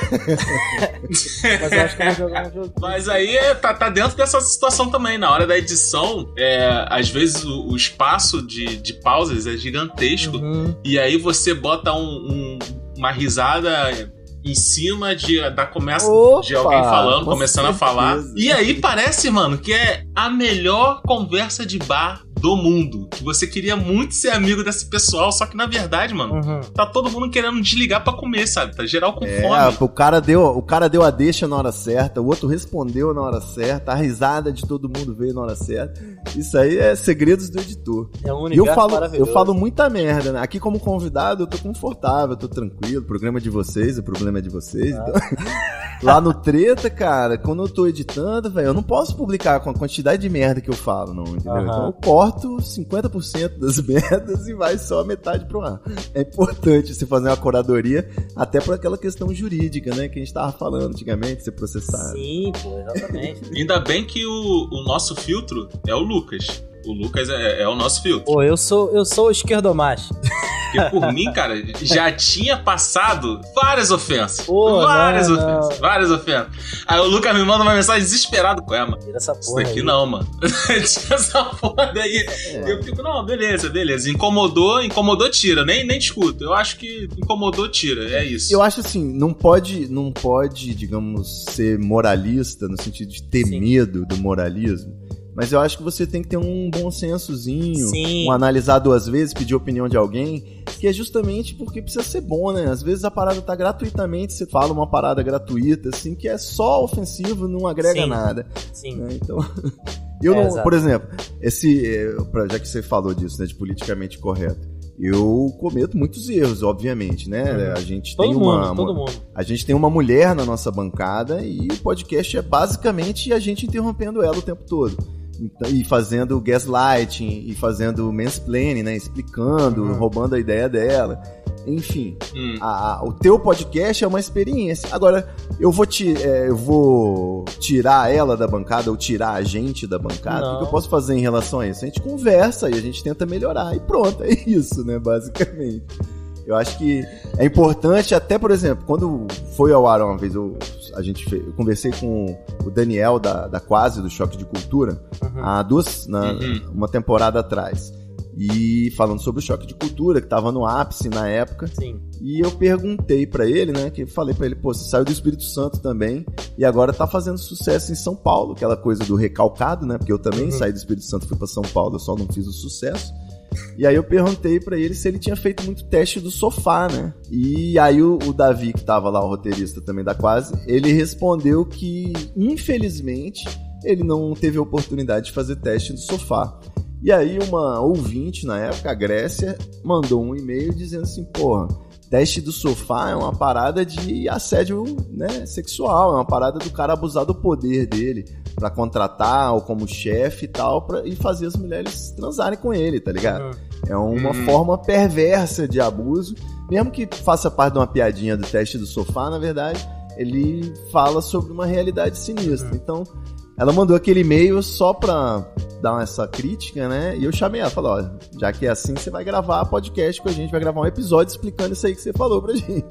Mas eu acho que eu vou jogar um jogo. Mas aí é, tá, tá dentro dessa situação também. Na hora da edição, é, às vezes o, o espaço de, de pausas é gigantesco. Uhum. E aí você bota um- um- uma risada em cima de, da começa de alguém falando, com começando a certeza. falar. E aí parece, mano, que é a melhor conversa de bar do mundo. Que você queria muito ser amigo desse pessoal, só que na verdade, mano, Uhum. tá todo mundo querendo desligar pra comer, sabe? Tá geral com É, fome. o cara, deu, o cara deu a deixa na hora certa, o outro respondeu na hora certa, a risada de todo mundo veio na hora certa. Isso aí é segredos do editor. É um E eu falo, eu falo muita merda, né? Aqui como convidado eu tô confortável, eu tô tranquilo, o programa é de vocês, o problema é de vocês. Ah. então- [LAUGHS] Lá no Treta, cara, quando eu tô editando, velho, eu não posso publicar com a quantidade de merda que eu falo, não, entendeu? Aham. Então eu corto 50% das [LAUGHS] merdas e vai só a metade pro ar. É importante você fazer uma curadoria, até por aquela questão jurídica, né, que a gente tava falando antigamente, ser processado. Sim, pô, exatamente. Ainda bem que o, o nosso filtro é o Lucas. O Lucas é, é o nosso filtro. Pô, eu sou, eu sou o esquerdomacho. Porque por mim, cara, já tinha passado várias ofensas. Pô, várias não, ofensas. Várias ofensas. Aí o Lucas me manda uma mensagem desesperado. Qual é, mano? Tira essa Isso porra. daqui aí. não, mano. [LAUGHS] Tinha essa porra daí. É. Eu fico, não, beleza, beleza. Incomodou, incomodou, tira. Nem, nem discuto. Eu acho que incomodou, tira. É isso. Eu acho assim, não pode, não pode, digamos, ser moralista no sentido de ter Sim. medo do moralismo. Mas eu acho que você tem que ter um bom sensozinho, Sim. um analisar duas vezes, pedir opinião de alguém, que é justamente porque precisa ser bom, né? Às vezes a parada tá gratuitamente, você fala uma parada gratuita, assim, que é só ofensivo, não agrega Sim. nada. Sim. né? Então, [LAUGHS] Eu É, não, exato. por exemplo, esse, pra- já que você falou disso, né, de politicamente correto, eu cometo muitos erros, obviamente, né? Uhum. A gente Todo tem mundo, uma, todo mundo. a gente tem uma mulher na nossa bancada e o podcast é basicamente a gente interrompendo ela o tempo todo. Então, e fazendo gaslighting, e fazendo mansplaining, né? Explicando, Uhum. roubando a ideia dela. Enfim, Hum. a- a- o teu podcast é uma experiência. Agora, eu vou, ti, é, eu vou tirar ela da bancada ou tirar a gente da bancada? O que Não. que eu posso fazer em relação a isso? A gente conversa e a gente tenta melhorar. E pronto, é isso, né? Basicamente. Eu acho que é importante, até por exemplo, quando foi ao ar uma vez, eu, a gente eu conversei com o Daniel da, da Quase, do Choque de Cultura, Uhum. há duas, na, Uhum. uma temporada atrás. E falando sobre o choque de cultura, que tava no ápice na época. Sim. E eu perguntei pra ele, né? Que eu falei pra ele, pô, você saiu do Espírito Santo também e agora tá fazendo sucesso em São Paulo, aquela coisa do recalcado, né? Porque eu também Uhum. saí do Espírito Santo e fui pra São Paulo, eu só não fiz o sucesso. E aí eu perguntei pra ele se ele tinha feito muito teste do sofá, né? E aí o, o Davi, que tava lá, o roteirista também da Quase, ele respondeu que, infelizmente, ele não teve a oportunidade de fazer teste do sofá. E aí uma ouvinte na época, a Grécia, mandou um e-mail dizendo assim, porra, teste do sofá é uma parada de assédio né, sexual, é uma parada do cara abusar do poder dele pra contratar ou como chefe e tal, pra, e fazer as mulheres transarem com ele, tá ligado? Uhum. É uma Hum. forma perversa de abuso, mesmo que faça parte de uma piadinha do teste do sofá, na verdade, ele fala sobre uma realidade sinistra. Então, ela mandou aquele e-mail só pra dar essa crítica, né? E eu chamei ela, falei, ó, já que é assim, você vai gravar podcast com a gente, vai gravar um episódio explicando isso aí que você falou pra [LAUGHS] gente.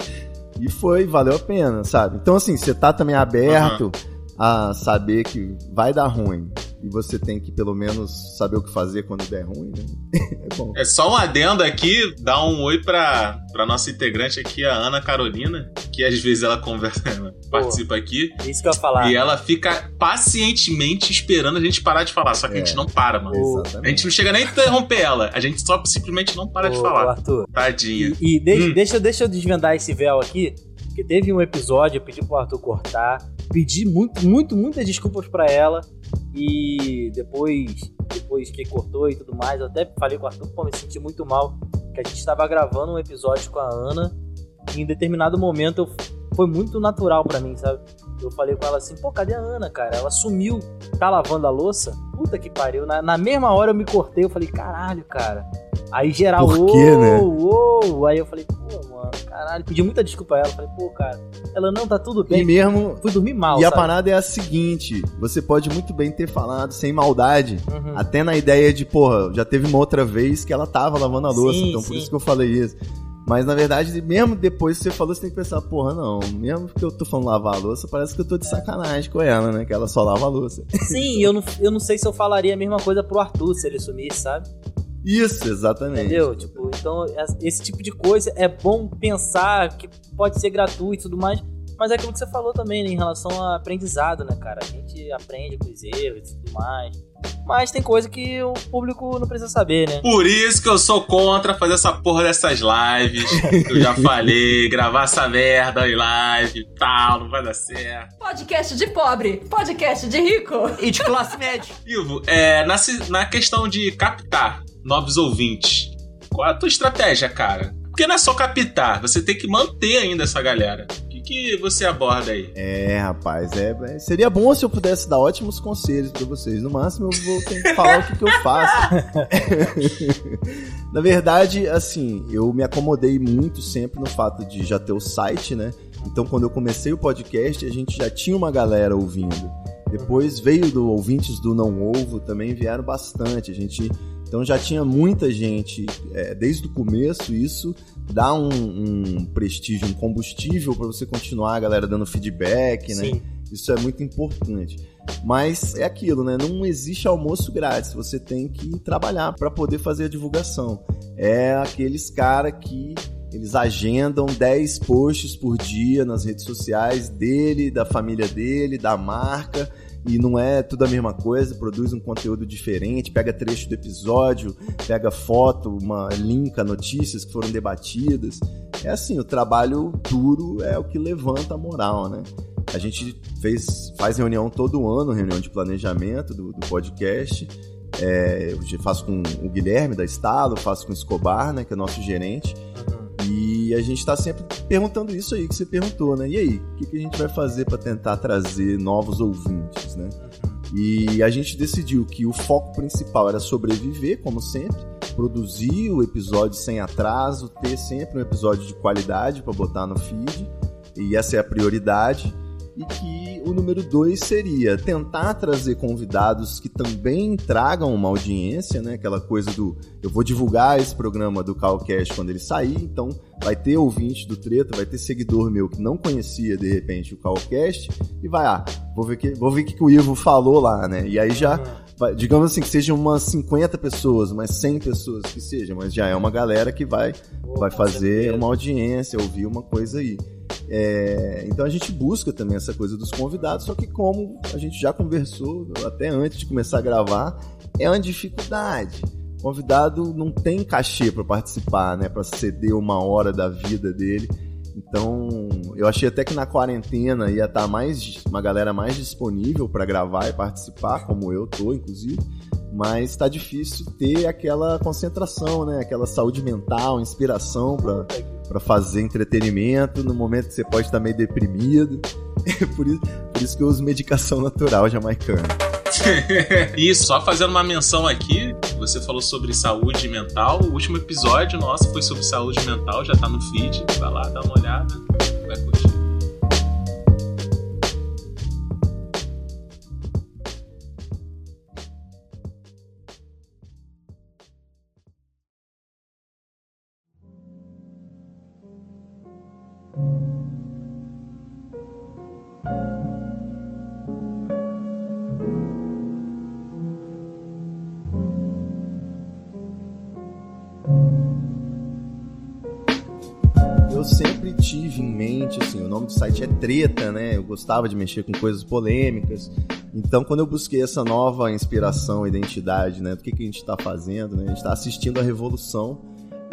E foi, valeu a pena, sabe? Então, assim, você tá também aberto a saber que vai dar ruim. E você tem que, pelo menos, saber o que fazer quando der ruim, né? [LAUGHS] É bom. É só um adendo aqui, dá um oi pra, pra nossa integrante aqui, a Ana Carolina, que às vezes ela conversa, ela participa aqui, Isso que eu ia falar. e ela fica pacientemente esperando a gente parar de falar, só que a É. gente não para, mano. A Exatamente. gente não chega nem a interromper ela, a gente só simplesmente não para de Ô, falar. Arthur. Tadinha. E, e deixa, Hum. deixa, deixa eu desvendar esse véu aqui, porque teve um episódio, eu pedi pro Arthur cortar, pedi muito, muito, muitas desculpas pra ela, e depois, depois que cortou e tudo mais, eu até falei com o Arthur, pô, me senti muito mal, que a gente estava gravando um episódio com a Ana, e em determinado momento eu, foi muito natural pra mim, sabe? Eu falei com ela assim, pô, cadê a Ana, cara? Ela sumiu, tá lavando a louça? Puta que pariu. Na, na mesma hora eu me cortei, eu falei, caralho, cara. Aí geral, Por quê, né? Aí eu falei, pô, mano, caralho. Pedi muita desculpa a ela. Falei, pô, cara. Ela, não, tá tudo E bem. mesmo. Fui dormir mal, E a sabe? parada é a seguinte: você pode muito bem ter falado sem maldade. Uhum. Até na ideia de, porra, já teve uma outra vez que ela tava lavando a louça, Sim, então por sim. isso que eu falei isso. Mas na verdade, mesmo depois que você falou, você tem que pensar, porra, não, mesmo que eu tô falando lavar a louça, parece que eu tô de sacanagem com ela, né? Que ela só lava a louça. [LAUGHS] Sim, eu não, eu não sei se eu falaria a mesma coisa pro Arthur se ele sumisse, sabe? Isso, exatamente. Entendeu? Tipo, então es- esse tipo de coisa é bom pensar que pode ser gratuito e tudo mais, mas é aquilo que você falou também, né, em relação a aprendizado, né, cara? A gente aprende com os erros e tudo mais. Mas tem coisa que o público não precisa saber, né? Por isso que eu sou contra fazer essa porra dessas lives. que [LAUGHS] eu já falei, gravar essa merda em live e tal, não vai dar certo. Podcast de pobre, podcast de rico. E de classe média. [LAUGHS] Ivo, é, na, na questão de captar novos ouvintes, qual é a tua estratégia, cara? Porque não é só captar, você tem que manter ainda essa galera. Que, você aborda aí? É, rapaz, é, é- seria bom se eu pudesse dar ótimos conselhos pra vocês. No máximo, eu vou ter que falar o que, que eu faço. [LAUGHS] Na verdade, assim, eu me acomodei muito sempre no fato de já ter o site, né? Então, quando eu comecei o podcast, a gente já tinha uma galera ouvindo. Depois veio do ouvintes do Não Ovo, também vieram bastante. A gente então já tinha muita gente é, desde o começo. Isso dá um, um prestígio, um combustível para você continuar, a galera dando feedback, né? Sim. Isso é muito importante. Mas é aquilo, né? Não existe almoço grátis. Você tem que trabalhar para poder fazer a divulgação. É aqueles cara que eles agendam 10 posts por dia nas redes sociais dele, da família dele, da marca. E não é tudo a mesma coisa, produz um conteúdo diferente, pega trecho do episódio, pega foto, uma linka, notícias que foram debatidas. É assim, o trabalho duro é o que levanta a moral, né? A gente fez, faz reunião todo ano, reunião de planejamento do, do podcast. É, eu faço com o Guilherme da Estado, faço com o Escobar, né, que é nosso gerente. E a gente está sempre perguntando isso aí que você perguntou, né? E aí, o que, que a gente vai fazer para tentar trazer novos ouvintes, né? E a gente decidiu que o foco principal era sobreviver, como sempre, produzir o episódio sem atraso, ter sempre um episódio de qualidade para botar no feed, e essa é a prioridade e que o número dois seria tentar trazer convidados que também tragam uma audiência, né? Aquela coisa do eu vou divulgar esse programa do Calcast quando ele sair, então vai ter ouvinte do Treta, vai ter seguidor meu que não conhecia de repente o Calcast e vai, ah, vou ver que vou ver o que, que o Ivo falou lá, né? E aí já digamos assim, que sejam umas 50 pessoas, umas 100 pessoas que seja, mas já é uma galera que vai, vai fazer uma audiência, ouvir uma coisa aí. É, então a gente busca também essa coisa dos convidados, só que como a gente já conversou até antes de começar a gravar, é uma dificuldade. O convidado não tem cachê para participar, né, para ceder uma hora da vida dele. Então, eu achei até que na quarentena ia estar tá mais uma galera mais disponível para gravar e participar, como eu tô, inclusive. Mas está difícil ter aquela concentração, né? Aquela saúde mental, inspiração para fazer entretenimento no momento que você pode estar meio deprimido. [LAUGHS] por, isso, por isso que eu uso medicação natural jamaicana. [LAUGHS] e só fazendo uma menção aqui, você falou sobre saúde mental. O último episódio nosso foi sobre saúde mental, já tá no feed. Vai lá, dá uma olhada, vai curtir. Nome do site é Treta, né? Eu gostava de mexer com coisas polêmicas. Então, quando eu busquei essa nova inspiração, identidade, né? Do que, que a gente está fazendo, né? A gente está assistindo a revolução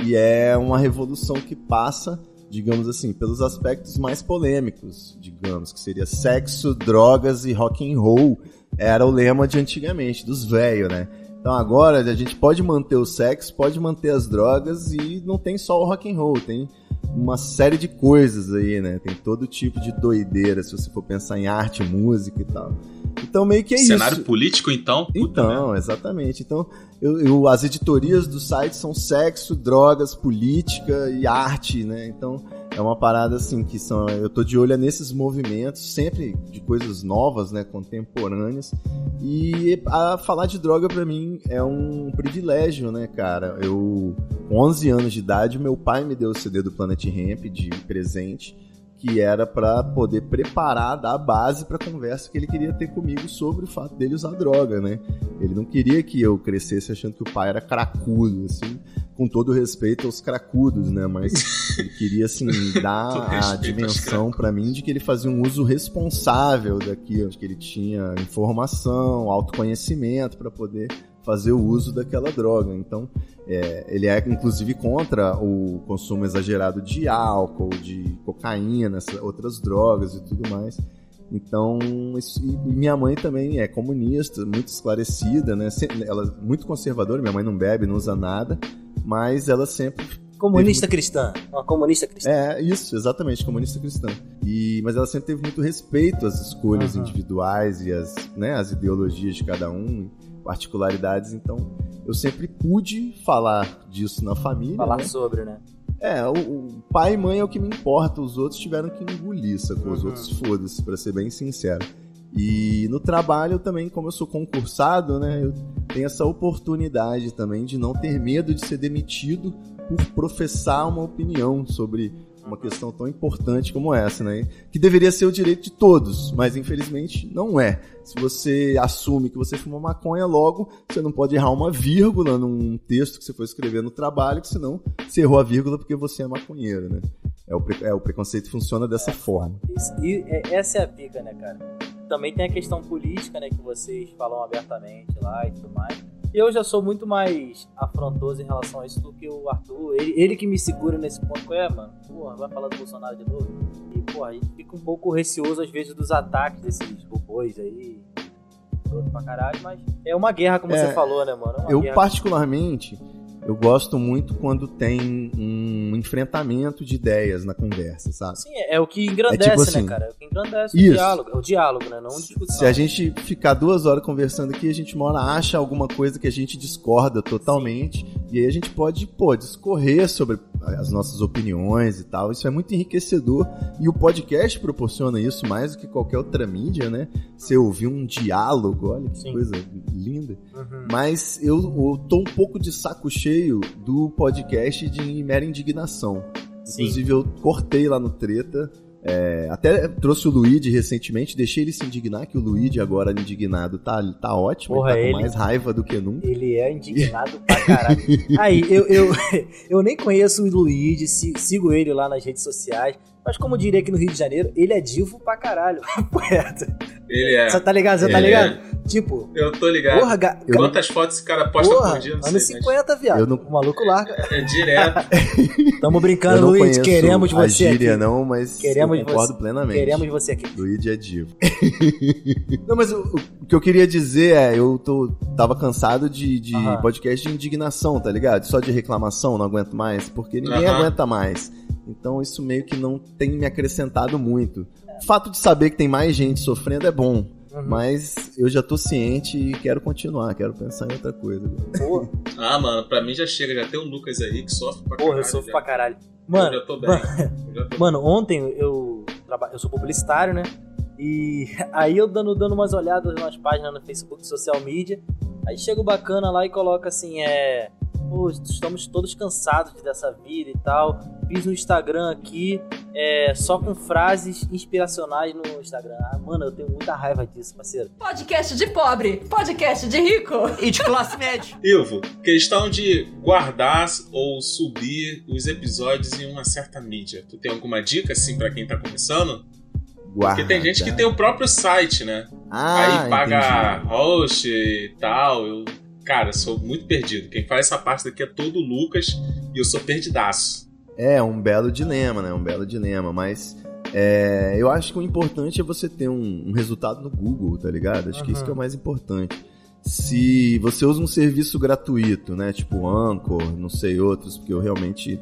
e é uma revolução que passa, digamos assim, pelos aspectos mais polêmicos, digamos, que seria sexo, drogas e rock and roll. Era o lema de antigamente, dos velhos, né? Então agora a gente pode manter o sexo, pode manter as drogas e não tem só o rock and roll, tem uma série de coisas aí, né? Tem todo tipo de doideira, se você for pensar em arte, música e tal. Então, meio que é Cenário isso. Cenário político, então? Então, exatamente. Então, eu, eu, as editorias do site são sexo, drogas, política e arte, né? Então, é uma parada assim que são. Eu tô de olho nesses movimentos, sempre de coisas novas, né? Contemporâneas. E a falar de droga para mim é um privilégio, né, cara? Eu, com 11 anos de idade, meu pai me deu o CD do Planet Ramp de presente que era para poder preparar, dar base para a conversa que ele queria ter comigo sobre o fato dele usar droga, né? Ele não queria que eu crescesse achando que o pai era cracudo, assim, com todo respeito aos cracudos, né? Mas ele queria, assim, [LAUGHS] dar a dimensão para mim de que ele fazia um uso responsável daquilo, de que ele tinha informação, autoconhecimento para poder fazer o uso daquela droga. Então, é, ele é inclusive contra o consumo exagerado de álcool, de cocaína, outras drogas e tudo mais. Então, isso, minha mãe também é comunista, muito esclarecida, né? Ela é muito conservadora, minha mãe não bebe, não usa nada, mas ela sempre Comunista cristã. Uma comunista cristã. É, isso, exatamente, comunista cristã. E, mas ela sempre teve muito respeito às escolhas uhum. individuais e às, né, às ideologias de cada um particularidades, então eu sempre pude falar disso na família. Falar né? sobre, né? É, o, o, pai e mãe é o que me importa, os outros tiveram que engolir, sacou? Os uhum. outros foda-se, pra ser bem sincero. E no trabalho também, como eu sou concursado, né, eu tenho essa oportunidade também de não ter medo de ser demitido por professar uma opinião sobre uma questão tão importante como essa, né? Que deveria ser o direito de todos, mas infelizmente não é. Se você assume que você fuma maconha, logo você não pode errar uma vírgula num texto que você for escrever no trabalho, que senão você errou a vírgula porque você é maconheiro, né? É o, pre... é, o preconceito funciona dessa forma. Isso, e é, essa é a pica, né, cara? Também tem a questão política, né, que vocês falam abertamente lá e tudo mais eu já sou muito mais afrontoso em relação a isso do que o Arthur. Ele, ele que me segura nesse ponto. É, mano, porra, vai falar do Bolsonaro de novo? E, pô, a gente fica um pouco receoso às vezes dos ataques desses robôs aí. Todo pra caralho, mas é uma guerra, como É, você falou, né, mano? É Eu, guerra. particularmente, eu gosto muito quando tem um enfrentamento de ideias na conversa, sabe? Sim, é, é o que engrandece, É tipo assim, né, cara? É o que engrandece isso. o diálogo. É o diálogo, né? Não discussão. Se a gente ficar duas horas conversando aqui, a gente uma hora acha alguma coisa que a gente discorda totalmente. E aí a gente pode, pô, discorrer sobre as nossas opiniões e tal. Isso é muito enriquecedor. E o podcast proporciona isso mais do que qualquer outra mídia, né? Você ouvir um diálogo, olha que Sim. coisa linda. Uhum. Mas eu, eu tô um pouco de saco cheio do podcast de mera indignação. Sim. Inclusive, eu cortei lá no Treta. É, até trouxe o Luigi recentemente, deixei ele se indignar, que o Luigi agora indignado tá, tá ótimo, Porra, ele tá com ele- mais raiva do que nunca. Ele é indignado pra caralho. Aí, eu, eu, [LAUGHS] eu nem conheço o Luigi, si- sigo ele lá nas redes sociais. Mas como eu diria aqui no Rio de Janeiro, ele é divo pra caralho. [LAUGHS] Poeta. Ele é. Você tá ligado? Você tá ligado? Tipo, Eu tô ligado. porra, ga, ga- Quantas fotos esse cara posta porra, por dia? Não anos sei, mas 50, viado. Eu não- O maluco larga. É direto. [LAUGHS] Tamo Eu brincando, conheço Queremos a você gíria, aqui. não, mas Queremos eu concordo você- plenamente. Queremos você aqui. Luigi é divo. [LAUGHS] não, mas o, o que eu queria dizer é, eu tô, tava cansado de, de podcast de indignação, tá ligado? Só de reclamação, não aguento mais, porque ninguém Aham. aguenta mais. Então isso meio que não tem me acrescentado muito. O fato de saber que tem mais gente sofrendo é bom, Uhum. mas eu já tô ciente e quero continuar, quero pensar em outra coisa. Porra, [LAUGHS] Ah, mano, pra mim já chega. Já tem um Lucas aí que sofre pra porra, caralho. eu sofro já. pra caralho. Eu Mano, já tô bem. mano, Eu já tô Mano, ontem eu traba... eu sou publicitário, né? E [LAUGHS] aí eu dando, dando umas olhadas nas páginas no Facebook, social media. Aí chega o bacana lá e coloca assim, é. Pô, estamos todos cansados dessa vida e tal. Fiz um Instagram aqui, é, só com frases inspiracionais no Instagram. Ah, mano, eu tenho muita raiva disso, parceiro. Podcast de pobre, podcast de rico. E de classe média. [LAUGHS] Ivo, questão de guardar ou subir os episódios em uma certa mídia. Tu tem alguma dica, assim, pra quem tá começando? Porque tem gente que tem o próprio site, né? Ah, Aí paga entendi. host e tal. Eu, cara, sou muito perdido. Quem faz essa parte daqui é todo o Lucas e eu sou perdidaço. É, um belo dilema, né? Um belo dilema, mas é, eu acho que o importante é você ter um, um resultado no Google, tá ligado? Acho que isso que é o mais importante. Se você usa um serviço gratuito, né? Tipo Anchor, não sei outros, porque eu realmente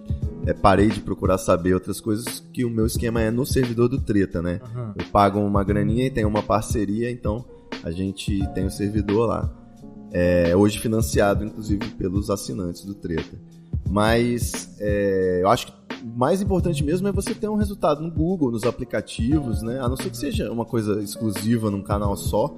é, parei de procurar saber outras coisas, que o meu esquema é no servidor do Treta, né? Eu pago uma graninha e tenho uma parceria, então a gente tem o servidor lá. É, hoje financiado, inclusive, pelos assinantes do Treta. Mas é, eu acho que o mais importante mesmo é você ter um resultado no Google, nos aplicativos, né? A não ser que seja uma coisa exclusiva num canal só.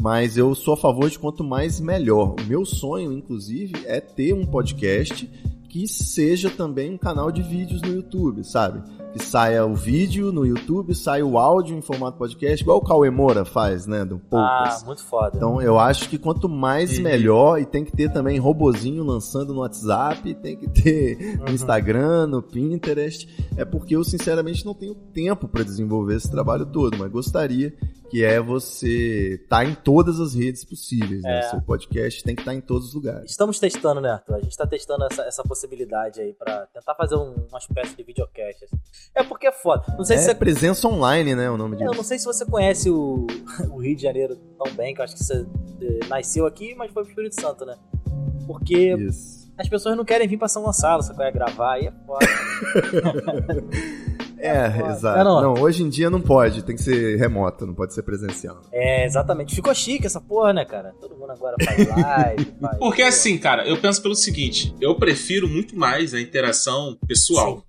Mas eu sou a favor de quanto mais melhor. O meu sonho, inclusive, é ter um podcast que seja também um canal de vídeos no YouTube, sabe? Que saia o vídeo no YouTube, saia o áudio em formato podcast, igual o Cauê Moura faz, né? Do Ah, Poucas. muito foda. Então eu acho que quanto mais Uhum. melhor, e tem que ter também robozinho lançando no WhatsApp, tem que ter no Uhum. Instagram, no Pinterest. É porque eu sinceramente não tenho tempo para desenvolver esse trabalho todo, mas gostaria que é você estar em todas as redes possíveis, né? É. Seu podcast tem que estar em todos os lugares. Estamos testando, né, Arthur? A gente tá testando essa, essa possibilidade aí pra tentar fazer um- uma espécie de videocast. assim. É porque é foda. Não sei se É você presença online, né? O nome disso. Eu não sei se você conhece o, [LAUGHS] o Rio de Janeiro tão bem, que eu acho que você eh, nasceu aqui, mas foi pro Espírito Santo, né? Porque Isso. as pessoas não querem vir pra São Gonçalo, você quer gravar, aí é foda. [LAUGHS] É, foda. exato. É, não. não, hoje em dia não pode, tem que ser remoto, não pode ser presencial. É, exatamente. Ficou chique essa porra, né, cara? Todo mundo agora faz live, [LAUGHS] faz... Porque assim, cara, eu penso pelo seguinte: eu prefiro muito mais a interação pessoal.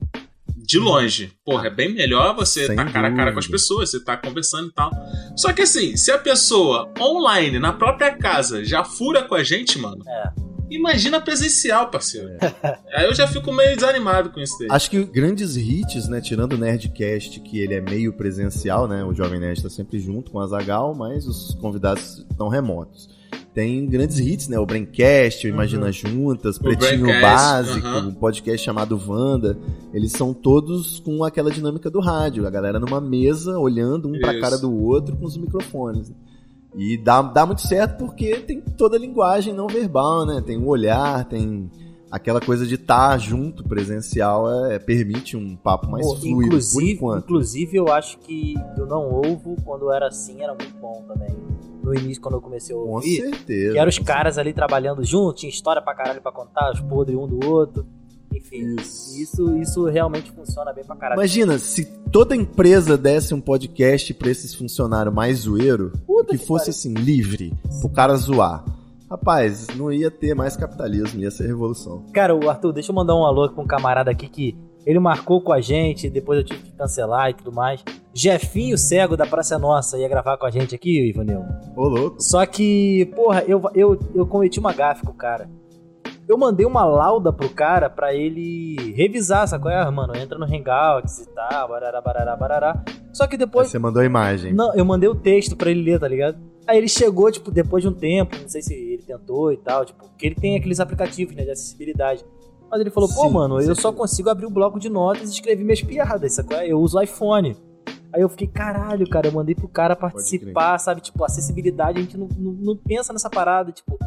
De longe. Porra, é bem melhor você Sem tá cara a cara com as pessoas, você tá conversando e tal. Só que assim, se a pessoa online, na própria casa, já fura com a gente, mano, É. imagina presencial, parceiro. [LAUGHS] Aí eu já fico meio desanimado com isso daí. Acho que grandes hits, né, tirando o Nerdcast, que ele é meio presencial, né, o Jovem Nerd tá sempre junto com a Zagal, mas os convidados estão remotos. Tem grandes hits, né, o Braincast, o Imagina Juntas, Pretinho Braincast, Básico, aham. um podcast chamado Wanda, eles são todos com aquela dinâmica do rádio, a galera numa mesa, olhando um pra Isso. cara do outro com os microfones. E dá, dá muito certo porque tem toda a linguagem não verbal, né, tem o olhar, tem aquela coisa de estar junto presencial é, permite um papo mais Pô, fluido, inclusive, inclusive, eu acho que eu não ovo quando era assim, era muito bom também. No início, quando eu comecei a Com ouvir, certeza. que eram os com caras ali trabalhando junto, tinha história pra caralho pra contar, os podres um do outro. Enfim, Isso. isso, isso realmente funciona bem pra caralho. Imagina, se toda empresa desse um podcast pra esses funcionários mais zoeiro, Puta que que fosse assim, livre, pro cara zoar. Rapaz, não ia ter mais capitalismo, ia ser revolução. Cara, o Arthur, deixa eu mandar um alô pra um camarada aqui que ele marcou com a gente, depois eu tive que cancelar e tudo mais. Jefinho Cego da Praça Nossa ia gravar com a gente aqui, Ivanil. Ô, louco. Só que, porra, eu, eu, eu cometi uma gafe com o cara. Eu mandei uma lauda pro cara pra ele revisar, sacou? É, mano, entra no Hangouts e tal, barará, barará, barará. Só que Aí depois. você mandou a imagem. Não, eu mandei o texto pra ele ler, tá ligado? Aí ele chegou, tipo, depois de um tempo, não sei se ele tentou e tal, tipo, porque ele tem aqueles aplicativos, né, de acessibilidade. Mas ele falou, pô, Sim, mano, eu só consigo abrir o bloco de notas e escrever minhas piadas, sacou? Eu uso o iPhone. Aí eu fiquei, caralho, cara, eu mandei pro cara participar, sabe? Tipo, acessibilidade, a gente não, não, não pensa nessa parada, tipo.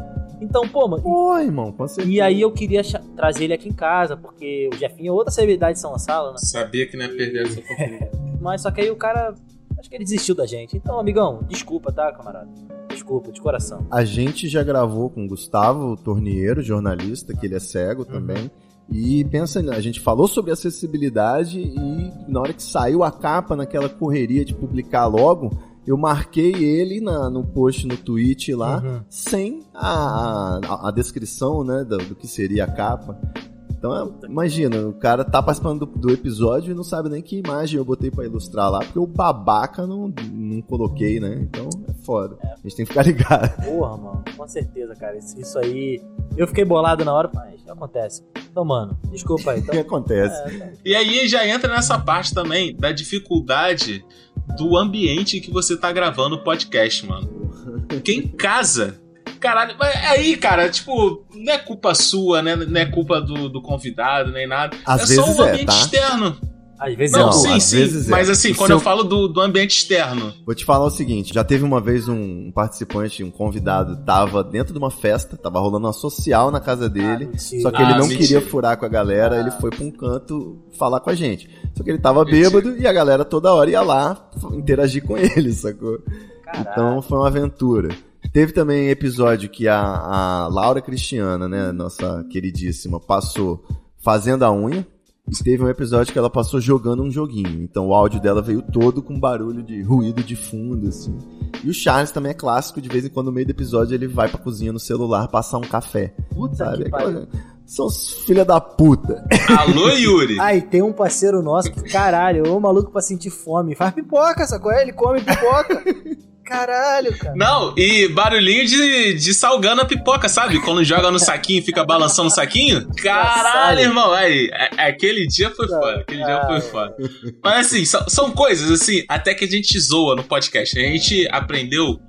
Então, pô, mano. Pô, irmão, com certeza. E aí eu queria trazer ele aqui em casa, porque o Jefinho é outra celebridade de São Sala, né? Sabia que não ia perder essa oportunidade. [LAUGHS] Mas só que aí o cara. Acho que ele desistiu da gente. Então, amigão, desculpa, tá, camarada? Desculpa, de coração. A gente já gravou com o Gustavo Tornieiro, jornalista, que ele é cego Uhum. também. E pensa, a gente falou sobre acessibilidade e na hora que saiu a capa, naquela correria de publicar logo, eu marquei ele na, no post no tweet lá, Uhum. sem a, a, a descrição né, do, do que seria a capa. Então, é, imagina, o cara tá participando do, do episódio e não sabe nem que imagem eu botei pra ilustrar lá, porque o babaca não, não coloquei, né? Então é foda. A gente tem que ficar [LAUGHS] ligado. Porra, mano, com certeza, cara. Isso, isso aí. Eu fiquei bolado na hora, mas acontece. Então, mano, desculpa aí. [LAUGHS] O que Então, acontece? é, tá. E aí já entra nessa parte também da dificuldade do ambiente que você tá gravando o podcast, mano. Porque em casa. Caralho, mas aí, cara, tipo, não é culpa sua, né? Não é culpa do, do convidado, nem nada. Às é só um é, ambiente tá? externo. Às vezes Não, é Não, sim, às sim. vezes é. Mas assim, O quando seu- eu falo do, do ambiente externo. Vou te falar o seguinte, já teve uma vez um participante, um convidado, tava dentro de uma festa, tava rolando uma social na casa dele, Ah, só que ele Ah, não mentira. queria furar com a galera, Ah. ele foi pra um canto falar com a gente. Só que ele tava Mentira. bêbado e a galera toda hora ia lá interagir com ele, sacou? Caralho. Então foi uma aventura. Teve também episódio que a, a Laura Cristiana, né, nossa queridíssima, passou fazendo a unha. E teve um episódio que ela passou jogando um joguinho. Então o áudio dela veio todo com barulho de ruído de fundo, assim. E o Charles também é clássico, de vez em quando no meio do episódio ele vai pra cozinha no celular passar um café. Puta Sabe? que pariu. Aquela- São os filha da puta. Alô, [LAUGHS] Yuri! Ai, tem um parceiro nosso que, caralho, ô maluco pra sentir fome. Faz pipoca, sacou? Ele come pipoca. [LAUGHS] Caralho, cara. Não, e barulhinho de, de salgando a pipoca, sabe? Quando joga no saquinho e fica balançando o saquinho. Caralho, irmão, aí, a- aquele dia foi foda, aquele dia foi foda. Mas assim, são, são coisas assim, até que a gente zoa no podcast. A gente aprendeu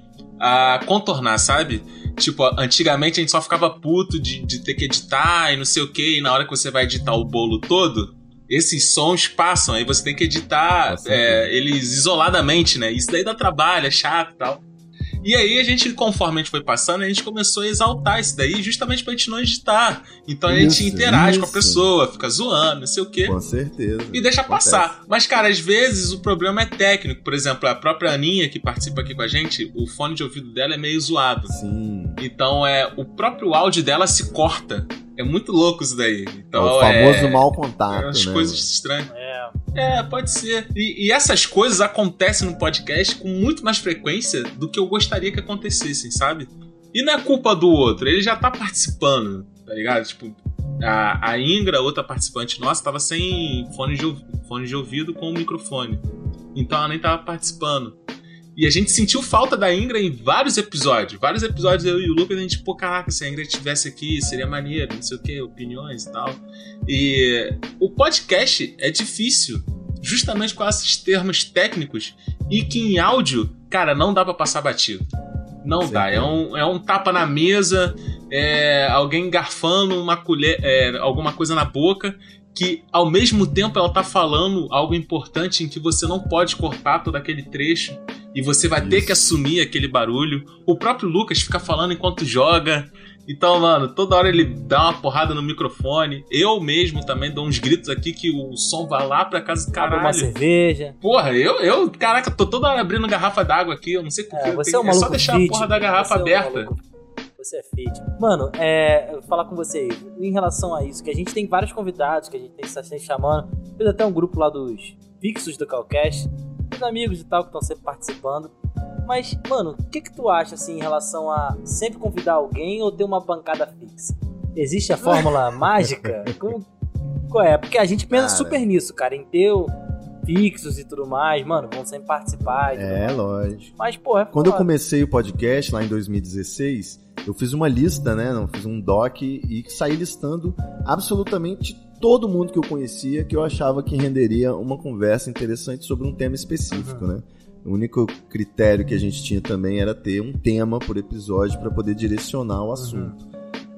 a contornar, sabe? Tipo, antigamente a gente só ficava puto de, de ter que editar e não sei o que, e na hora que você vai editar o bolo todo, esses sons passam, aí você tem que editar é, eles isoladamente, né? Isso daí dá trabalho, é chato e tal. E aí a gente, conforme a gente foi passando, a gente começou a exaltar isso daí justamente pra gente não editar. Então a gente Isso, interage com a isso. pessoa, fica zoando, não sei o quê. Com certeza. E deixa Acontece. passar. Mas, cara, às vezes o problema é técnico. Por exemplo, a própria Aninha que participa aqui com a gente, o fone de ouvido dela é meio zoado. Sim. Então, é o próprio áudio dela se corta. É muito louco isso daí. É Então, o famoso é, mau é contato, umas né? coisas estranhas. É. É, pode ser. E, e essas coisas acontecem no podcast com muito mais frequência do que eu gostaria que acontecessem, sabe? E não é culpa do outro, ele já tá participando, tá ligado? Tipo, a, a Ingra, outra participante nossa, tava sem fone de, fone de ouvido com o microfone. Então ela nem tava participando. E a gente sentiu falta da Ingra em vários episódios. Vários episódios eu e o Lucas, a gente, pô, caraca, se a Ingra estivesse aqui, seria maneiro, não sei o que, opiniões e tal. E o podcast é difícil, justamente com esses termos técnicos, e que em áudio, cara, não dá pra passar batido. Não Com dá. É um, é um tapa na mesa, é alguém garfando uma colher, é, alguma coisa na boca, que ao mesmo tempo ela tá falando algo importante em que você não pode cortar todo aquele trecho e você vai ter Isso. que assumir aquele barulho. O próprio Lucas fica falando enquanto joga. Então, mano, toda hora ele dá uma porrada no microfone. Eu mesmo também dou uns gritos aqui que o som vai lá pra casa do Abre uma caralho. cerveja. Porra, eu, eu, caraca, tô toda hora abrindo garrafa d'água aqui, eu não sei porquê. É, eu você tenho- é um maluco só deixar a porra da garrafa você é um aberta. Você é fit. Mano, é, falar com você em relação a isso, que a gente tem vários convidados que a gente tem está sempre chamando. Fez até um grupo lá dos fixos do Calcast, os amigos e tal que estão sempre participando. Mas, mano, o que que tu acha assim em relação a sempre convidar alguém ou ter uma bancada fixa? Existe a [LAUGHS] fórmula mágica? Como, qual é? Porque a gente pensa Cara. super nisso, cara, em ter fixos e tudo mais, mano, vão sempre participar. É, lógico. Mas, pô, é Quando eu comecei o podcast lá em 2016, eu fiz uma lista, né? Não fiz um doc e saí listando absolutamente todo mundo que eu conhecia que eu achava que renderia uma conversa interessante sobre um tema específico, né? O único critério que a gente tinha também era ter um tema por episódio para poder direcionar o assunto.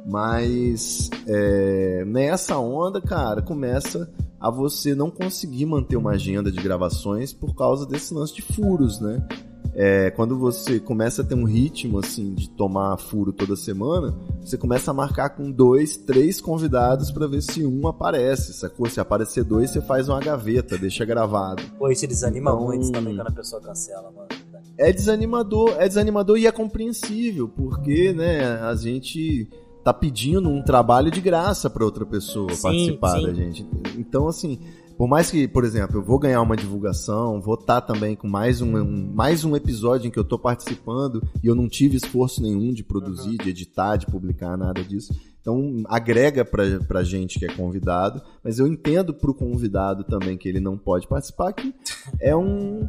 Mas é, nessa onda, cara, começa a você não conseguir manter uma agenda de gravações por causa desse lance de furos, né? É, quando você começa a ter um ritmo assim de tomar furo toda semana, você começa a marcar com dois, três convidados pra ver se um aparece, sacou? Se aparecer dois, você faz uma gaveta, deixa gravado. Pô, isso desanima Então- muito também quando a pessoa cancela, mano. É desanimador, é desanimador e é compreensível, porque, né, a gente tá pedindo um trabalho de graça pra outra pessoa Sim, participar sim. da gente. Então, assim, por mais que, por exemplo, eu vou ganhar uma divulgação, vou estar também com mais um, um- mais um episódio em que eu tô participando e eu não tive esforço nenhum de produzir, de editar, de publicar, nada disso. Então, agrega pra, pra gente que é convidado, mas eu entendo pro convidado também que ele não pode participar, que é um,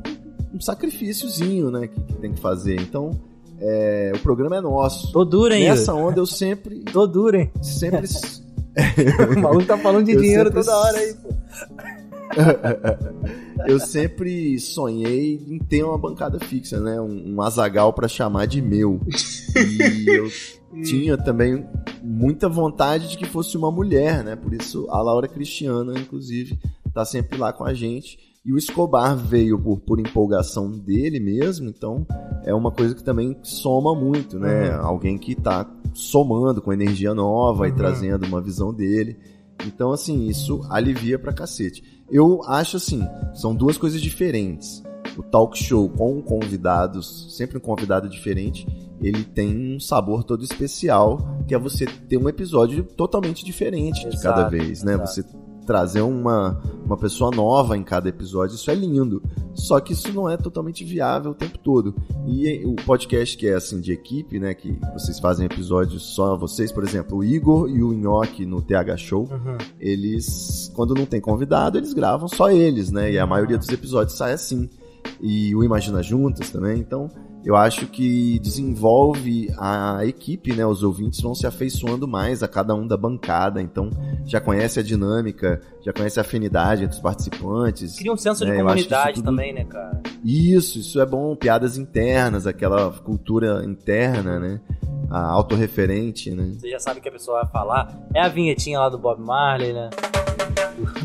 um sacrifíciozinho, né, que, que tem que fazer. Então, é, o programa é nosso. Tô duro, hein? Nessa onda eu sempre, Tô duro, hein? sempre [LAUGHS] [LAUGHS] O maluco tá falando de Eu dinheiro sempre- toda hora aí, pô. [LAUGHS] eu sempre sonhei em ter uma bancada fixa, né? Um, um azagal pra chamar de meu. E eu [LAUGHS] tinha também muita vontade de que fosse uma mulher, né? Por isso a Laura Cristiana, inclusive, tá sempre lá com a gente. E o Escobar veio por, por empolgação dele mesmo, então é uma coisa que também soma muito, né? Alguém que tá somando com energia nova e Uhum. trazendo uma visão dele. Então, assim, isso alivia pra cacete. Eu acho assim, são duas coisas diferentes. O talk show com convidados, sempre um convidado diferente, ele tem um sabor todo especial, que é você ter um episódio totalmente diferente de cada Exato, vez, né? exato. Você trazer uma, uma pessoa nova em cada episódio, isso é lindo. Só que isso não é totalmente viável o tempo todo. E o podcast que é assim de equipe, né, que vocês fazem episódios só vocês, por exemplo, o Igor e o Nhoque no TH Show, Uhum. eles, quando não tem convidado, eles gravam só eles, né? E a maioria dos episódios sai assim. E o Imagina Juntas também. Então, eu acho que desenvolve a equipe, né? Os ouvintes vão se afeiçoando mais a cada um da bancada. Então, já conhece a dinâmica, já conhece a afinidade entre os participantes. Cria um senso de É, comunidade tudo- também, né, cara? Isso, isso é bom. Piadas internas, aquela cultura interna, né? A autorreferente, né? Você já sabe que a pessoa vai falar. É a vinhetinha lá do Bob Marley, né?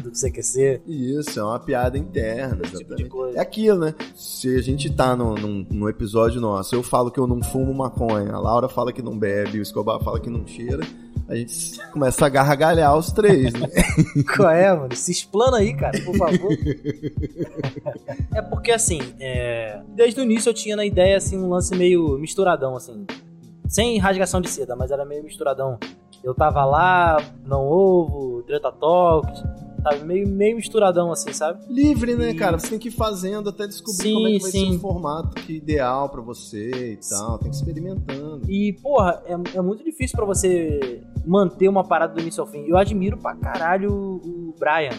Do, CQC. Isso, é uma piada interna, Esse tipo de coisa. É aquilo, né? Se a gente tá no, num, num episódio nosso, eu falo que eu não fumo maconha, a Laura fala que não bebe, o Escobar fala que não cheira, a gente começa a gargalhar os três, né? [LAUGHS] Qual é, mano? Se explana aí, cara, por favor. é porque, assim, é, desde o início eu tinha na ideia, assim, um lance meio misturadão, assim. Sem rasgação de seda, mas era meio misturadão. Eu tava lá, não ovo, Treta Talks, sabe? Meio, meio misturadão, assim, sabe? Livre, né, E- cara? Você tem que ir fazendo até descobrir Sim, como é que vai sim. ser o formato que é ideal pra você e tal. Tem que ir experimentando. E, porra, é, é muito difícil pra você manter uma parada do início ao fim. Eu admiro pra caralho o Brian,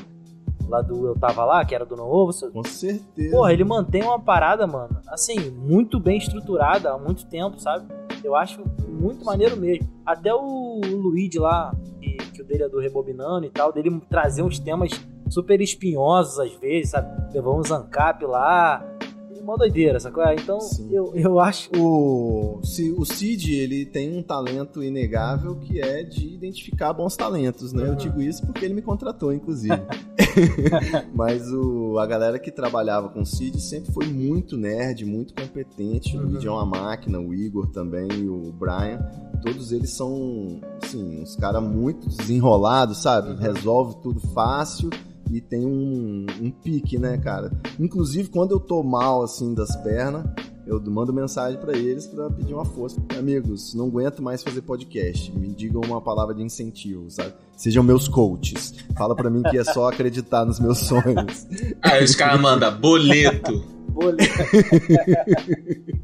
lá do Eu Tava Lá, que era do Não Ovo. Com certeza. Porra, ele mantém uma parada, mano, assim, muito bem estruturada há muito tempo, sabe? Eu acho muito maneiro mesmo. Até o Luigi lá, que, que o dele é do Rebobinando e tal, dele trazer uns temas super espinhosos às vezes, sabe? Levou um Zancap lá. Uma doideira, sacou? Então, Sim. eu, eu acho. O, se- o Cid, ele tem um talento inegável que é de identificar bons talentos, né? Eu digo isso porque ele me contratou, inclusive. [LAUGHS] Mas o, a galera que trabalhava com o Cid sempre foi muito nerd, muito competente. O Luigi é uma máquina, o Igor também, e o Brian. Todos eles são, assim, uns caras muito desenrolados, sabe? Resolve tudo fácil e tem um, um pique, né, cara? Inclusive, quando eu tô mal, assim, das pernas, eu mando mensagem pra eles pra pedir uma força. Amigos, não aguento mais fazer podcast. Me digam uma palavra de incentivo, sabe? Sejam meus coaches. Fala pra mim que é só acreditar nos meus sonhos. Aí os caras mandam boleto. [LAUGHS] Boleto. [LAUGHS]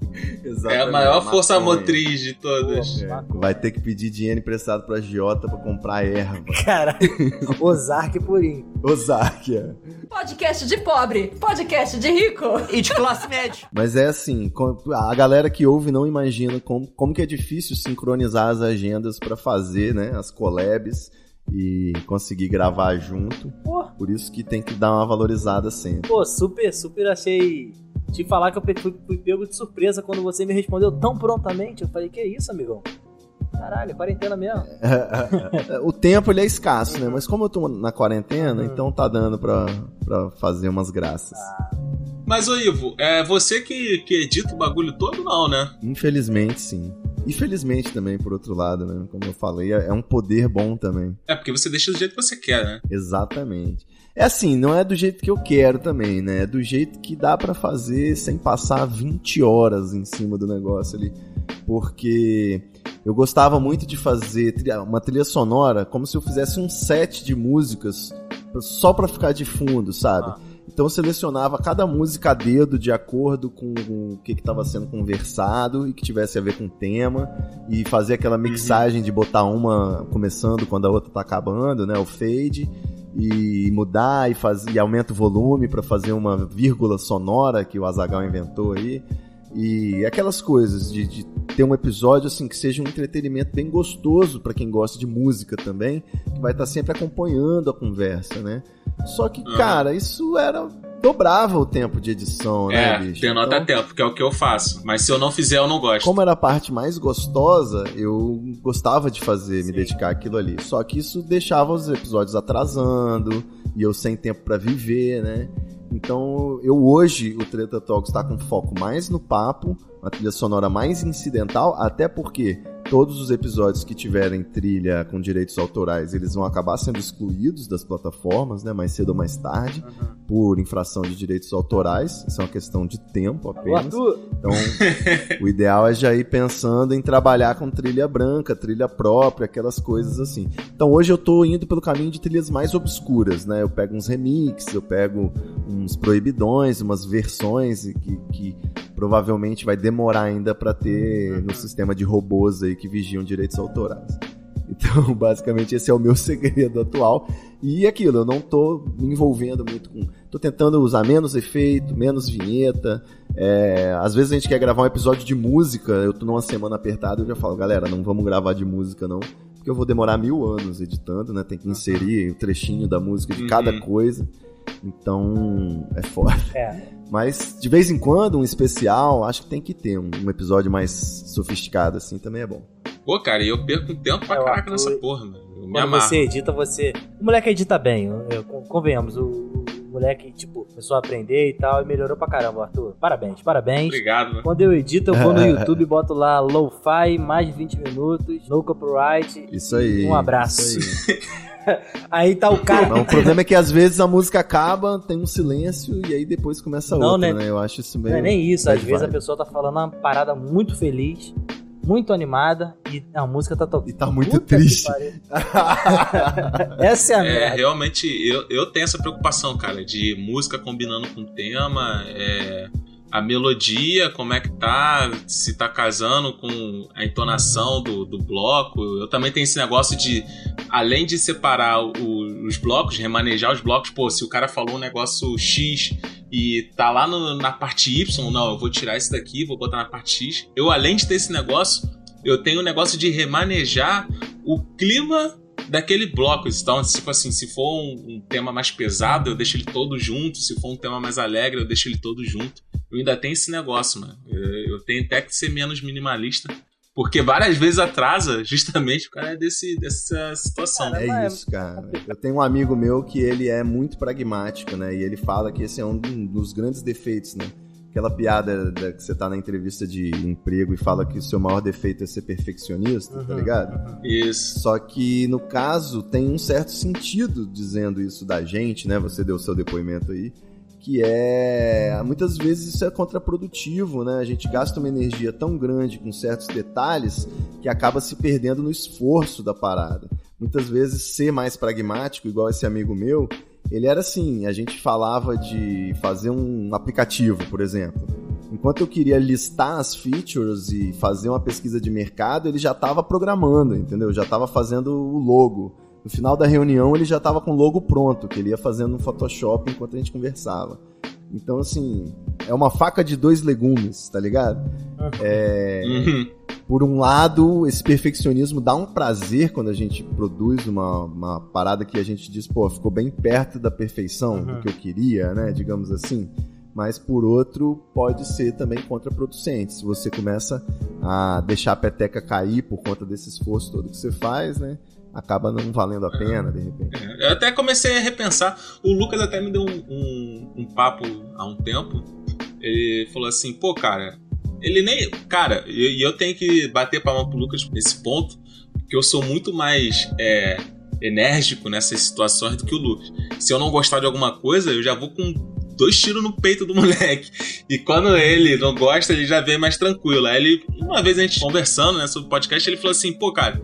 É a maior força maconha. motriz de todas. É, vai ter que pedir dinheiro emprestado pra Giota pra comprar erva. Caralho. [LAUGHS] Ozark purinho. Osáquia. Podcast de pobre. Podcast de rico. E de classe média. Mas é assim, a galera que ouve não imagina como, como que é difícil sincronizar as agendas pra fazer, né, as collabs e conseguir gravar junto. Pô. Por isso que tem que dar uma valorizada sempre. Pô, super, super achei. Te falar que eu fui, fui pego de surpresa quando você me respondeu tão prontamente. Eu falei, que isso, amigão? Caralho, quarentena mesmo. [LAUGHS] o tempo ele é escasso, né? Mas como eu tô na quarentena, Uhum. então tá dando pra, pra fazer umas graças. Mas, ô Ivo, é você que, que edita o bagulho todo, não, né? Infelizmente, sim. E felizmente também, por outro lado, né? Como eu falei, é é um poder bom também. É porque você deixa do jeito que você quer, né? Exatamente. É assim, não é do jeito que eu quero também, né? É do jeito que dá pra fazer sem passar 20 horas em cima do negócio ali. Porque eu gostava muito de fazer uma trilha sonora como se eu fizesse um set de músicas só pra ficar de fundo, sabe? Ah. Então eu selecionava cada música a dedo de acordo com o que estava sendo conversado e que tivesse a ver com o tema e fazer aquela mixagem de botar uma começando quando a outra tá acabando, né, o fade e mudar e fazer e aumenta o volume para fazer uma vírgula sonora que o Azagal inventou aí e aquelas coisas de, de ter um episódio assim que seja um entretenimento bem gostoso para quem gosta de música também, que vai estar sempre acompanhando a conversa, né? Só que, Uhum. cara, isso era dobrava o tempo de edição, né, É, bicho? tem nota Então, tempo, que é o que eu faço. Mas se eu não fizer, eu não gosto. como era a parte mais gostosa, eu gostava de fazer, me Sim. dedicar àquilo ali. Só que isso deixava os episódios atrasando e eu sem tempo pra viver, né? Então, eu hoje, o Treta Talks está com foco mais no papo, uma trilha sonora mais incidental, até porque todos os episódios que tiverem trilha com direitos autorais, eles vão acabar sendo excluídos das plataformas, né? Mais cedo ou mais tarde, por infração de direitos autorais. Isso é uma questão de tempo apenas. Então, [LAUGHS] o ideal é já ir pensando em trabalhar com trilha branca, trilha própria, aquelas coisas assim. Então, hoje eu tô indo pelo caminho de trilhas mais obscuras, né? Eu pego uns remixes, eu pego uns proibidões, umas versões que, que provavelmente vai demorar ainda pra ter no sistema de robôs aí que vigiam direitos autorais. Então, [LAUGHS] basicamente, esse é o meu [LAUGHS] segredo atual. E aquilo, eu não tô me envolvendo muito com. Tô tentando usar menos efeito, menos vinheta. É, às vezes a gente quer gravar um episódio de música, eu tô numa semana apertada, eu já falo, galera, não vamos gravar de música não, porque eu vou demorar mil anos editando, né? Tem que inserir o trechinho da música de Uhum. cada coisa. Então, é foda. é. Mas de vez em quando, um especial, acho que tem que ter um, um episódio mais sofisticado assim, também é bom. Pô, cara, e eu perco um tempo pra É, caraca nessa porra, mano. Eu Quando você edita, você. O moleque edita bem, eu- eu- convenhamos. O, moleque, tipo, começou a aprender e tal e melhorou pra caramba, Arthur. Parabéns, parabéns. Obrigado, né? Quando eu edito, eu vou no [LAUGHS] YouTube e boto lá Lo-Fi, mais de 20 minutos, no copyright. Isso aí. Um abraço. Isso aí. [LAUGHS] [LAUGHS] Aí tá o cara. Não, o problema é que às vezes a música acaba, tem um silêncio e aí depois começa Não, outra, né? né? Eu acho isso meio. Não é nem isso, às bad vezes a vibe. pessoa tá falando uma parada muito feliz, muito animada e a música tá tocando. E tá muito Puta triste. [LAUGHS] Essa é a É, merda. realmente, eu, eu tenho essa preocupação, cara, de música combinando com o tema, é, a melodia, como é que tá, se tá casando com a entonação do, do bloco. Eu também tenho esse negócio de, além de separar o- os blocos, remanejar os blocos, pô, se o cara falou um negócio X e tá lá no- na parte Y, não, eu vou tirar esse daqui, vou botar na parte X. Eu, além de ter esse negócio, eu tenho o negócio de remanejar o clima daquele bloco. Então, tipo assim, se for um, um, tema mais pesado, eu deixo ele todo junto. Se for um tema mais alegre, eu deixo ele todo junto. Eu ainda tenho esse negócio, mano. Eu, eu tenho até que ser menos minimalista. Porque várias vezes atrasa [LAUGHS] justamente o cara é desse, dessa situação. É isso, cara. Eu tenho um amigo meu que ele é muito pragmático, né? E ele fala que esse é um dos grandes defeitos, né? Aquela piada da, que você tá na entrevista de emprego e fala que o seu maior defeito é ser perfeccionista, tá uhum, tá ligado? Uhum. Isso. Só que no caso tem um certo sentido dizendo isso da gente, né? Você deu o seu depoimento aí que é muitas vezes isso é contraprodutivo, né? A gente gasta uma energia tão grande com certos detalhes que acaba se perdendo no esforço da parada. Muitas vezes ser mais pragmático, igual esse amigo meu, ele era assim, a gente falava de fazer um aplicativo, por exemplo. Enquanto eu queria listar as features e fazer uma pesquisa de mercado, ele já estava programando, entendeu? Já estava fazendo o logo. No final da reunião ele já estava com o logo pronto, que ele ia fazendo no Photoshop enquanto a gente conversava. Então, assim, é uma faca de dois legumes, tá ligado? É, uhum. Por um lado, esse perfeccionismo dá um prazer quando a gente produz uma, uma parada que a gente diz, pô, ficou bem perto da perfeição uhum. do que eu queria, né? Digamos assim. Mas por outro, pode ser também contraproducente. Se você começa a deixar a peteca cair por conta desse esforço todo que você faz, né? Acaba não valendo a pena, de repente. É, eu até comecei a repensar. O Lucas até me deu um, um, um, papo há um tempo. Ele falou assim, pô, cara, ele nem. Cara, e eu, eu, tenho que bater palma pro Lucas nesse ponto, porque eu sou muito mais. É, enérgico nessas situações do que o Lucas. Se eu não gostar de alguma coisa, eu já vou com dois tiros no peito do [LAUGHS] moleque. E quando ele não gosta, ele já vem mais tranquilo. Aí ele, uma vez a gente conversando né, sobre podcast, ele falou assim: pô, cara,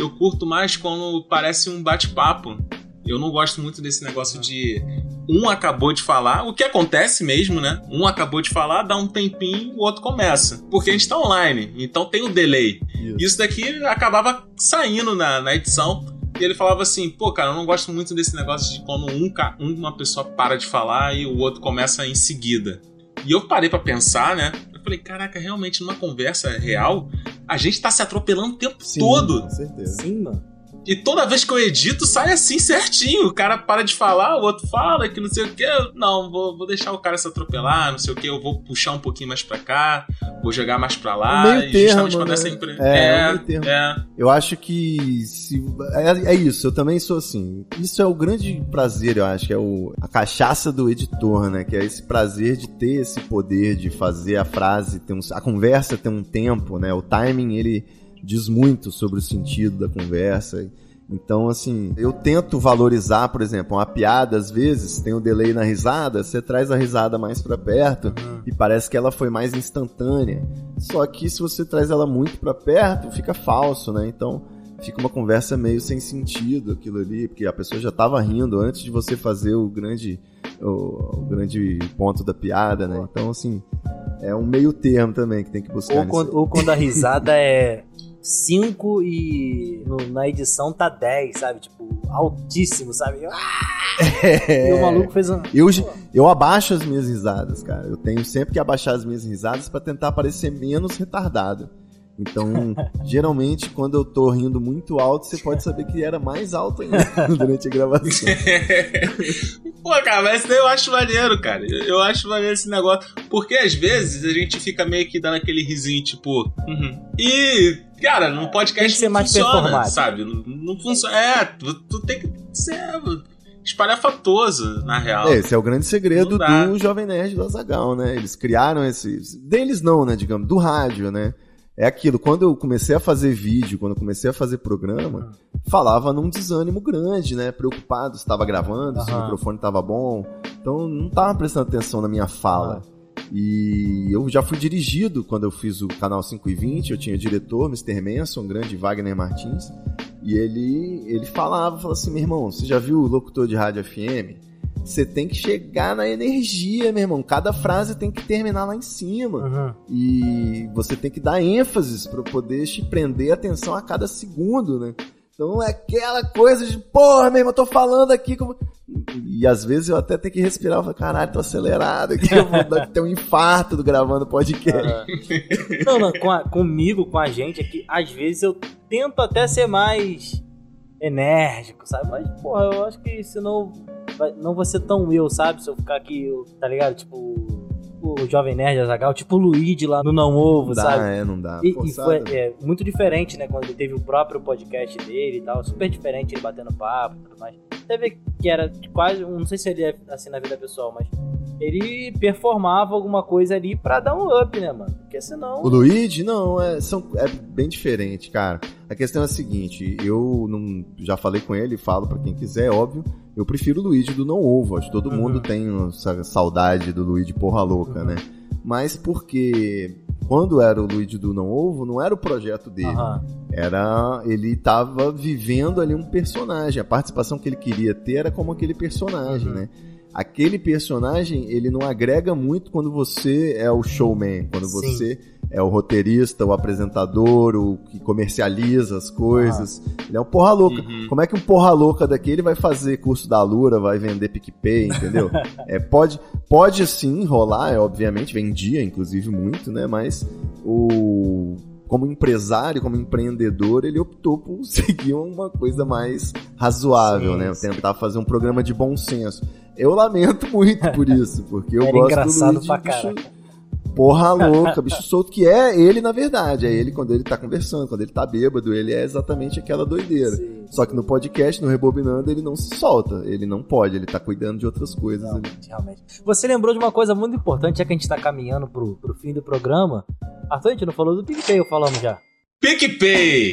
eu curto mais quando parece um bate-papo. Eu não gosto muito desse negócio de um acabou de falar, o que acontece mesmo, né? Um acabou de falar, dá um tempinho, o outro começa. Porque a gente tá online, então tem o delay. Isso, Isso daqui acabava saindo na, na edição. E ele falava assim, pô, cara, eu não gosto muito desse negócio de quando um, uma pessoa para de falar e o outro começa em seguida. E eu parei para pensar, né? Eu falei, caraca, realmente numa conversa real, a gente tá se atropelando o tempo Sim, todo. Com certeza. Sim, mano. E toda vez que eu edito, sai assim certinho. O cara para de falar, o outro fala que não sei o que. Não, vou, vou deixar o cara se atropelar, não sei o que. Eu vou puxar um pouquinho mais pra cá, vou jogar mais pra lá. O meio termo, justamente né? sempre. É, é, é, é, Eu acho que. Se, é, é, isso, eu também sou assim. Isso é o grande prazer, eu acho, que é o, a cachaça do editor, né? Que é esse prazer de ter esse poder de fazer a frase, ter um, a conversa ter um tempo, né? O timing, ele diz muito sobre o sentido da conversa. Então, assim, eu tento valorizar, por exemplo, uma piada, às vezes, tem um delay na risada, você traz a risada mais para perto uhum. e parece que ela foi mais instantânea. Só que se você traz ela muito para perto, fica falso, né? Então, fica uma conversa meio sem sentido aquilo ali, porque a pessoa já tava rindo antes de você fazer o grande o, o grande ponto da piada, né? Então, assim, é um meio termo também que tem que buscar. Ou, quando, ou quando a risada é [LAUGHS] 5 e no, na edição tá 10, sabe? Tipo, altíssimo, sabe? É. [LAUGHS] E o maluco fez um. Eu, eu abaixo as minhas risadas, cara. Eu tenho sempre que abaixar as minhas risadas para tentar parecer menos retardado. Então, geralmente, quando eu tô rindo muito alto, você pode saber que era mais alto ainda [LAUGHS] durante a gravação. [LAUGHS] Pô, cara, mas eu acho maneiro, cara. Eu acho maneiro esse negócio. Porque às vezes a gente fica meio que dando aquele risinho, tipo. Uhum. E, cara, no podcast tem que ser não mais funciona, sabe? Não, não, funciona. É, tu, tu tem que ser espalhafatoso, na real. Esse é o grande segredo do Jovem Nerd do Azagal, né? Eles criaram esse. Deles não, né? Digamos, do rádio, né? É aquilo, quando eu comecei a fazer vídeo, quando eu comecei a fazer programa, falava num desânimo grande, né? Preocupado se estava gravando, uhum. se o microfone estava bom. Então não estava prestando atenção na minha fala. Uhum. E eu já fui dirigido quando eu fiz o canal 5 e 20, eu tinha diretor, Mr. Manson, grande Wagner Martins, e ele ele falava, falava assim, meu irmão, você já viu o locutor de rádio FM? Você tem que chegar na energia, meu irmão. Cada frase tem que terminar lá em cima. Uhum. E você tem que dar ênfase para poder te prender atenção a cada segundo, né? Então não é aquela coisa de, porra, meu irmão, eu tô falando aqui como. E às vezes eu até tenho que respirar e falar, caralho, tô acelerado aqui, eu vou ter um infarto do gravando podcast. Não, não, com a, comigo, com a gente, é que às vezes eu tento até ser mais enérgico, sabe? Mas, porra, eu acho que senão vai, não vou ser tão eu, sabe? Se eu ficar aqui, eu- tá ligado? Tipo, o Jovem Nerd Azagal, tipo o Luigi lá no Não Ovo, Não dá, sabe? é, não dá. E, e foi é, muito diferente, né? Quando ele teve o próprio podcast dele e tal. Super diferente ele batendo papo e tudo mais. Teve que era quase. Não sei se ele é assim na vida pessoal, mas ele performava alguma coisa ali pra dar um up, né, mano? Porque senão. O Luigi, não, é, são, é bem diferente, cara. A questão é a seguinte, eu não, já falei com ele, falo pra quem quiser, é óbvio, eu prefiro o Luigi do Não Ovo, acho que todo Uhum. mundo tem essa saudade do Luigi porra louca, Uhum. né? Mas porque quando era o Luigi do Não Ovo, não era o projeto dele, Aham. era ele tava vivendo ali um personagem, a participação que ele queria ter era como aquele personagem, Uhum. né? Aquele personagem, ele não agrega muito quando você é o showman, quando Sim. você é o roteirista, o apresentador, o que comercializa as coisas. Ele é um porra louca. Uhum. Como é que um porra louca daquele vai fazer curso da Lura, vai vender PicPay, entendeu? [LAUGHS] é, pode, pode sim rolar, é, obviamente, vendia inclusive muito, né? Mas o como empresário, como empreendedor, ele optou por [LAUGHS] seguir uma coisa mais razoável, Sim, né? sim. Tentar fazer um programa de bom senso. Eu lamento muito por isso, porque eu Era gosto engraçado do Luigi, pra caralho. Porra louca, bicho solto, que é ele na verdade. É ele quando ele tá conversando, quando ele tá bêbado, ele é exatamente aquela doideira. Sim. Só que no podcast, no Rebobinando, ele não se solta. Ele não pode, ele tá cuidando de outras coisas ali. Realmente, realmente. Você lembrou de uma coisa muito importante, já que a gente tá caminhando pro, pro fim do programa. Arthur, a gente não falou do PicPay, falamos já? PicPay!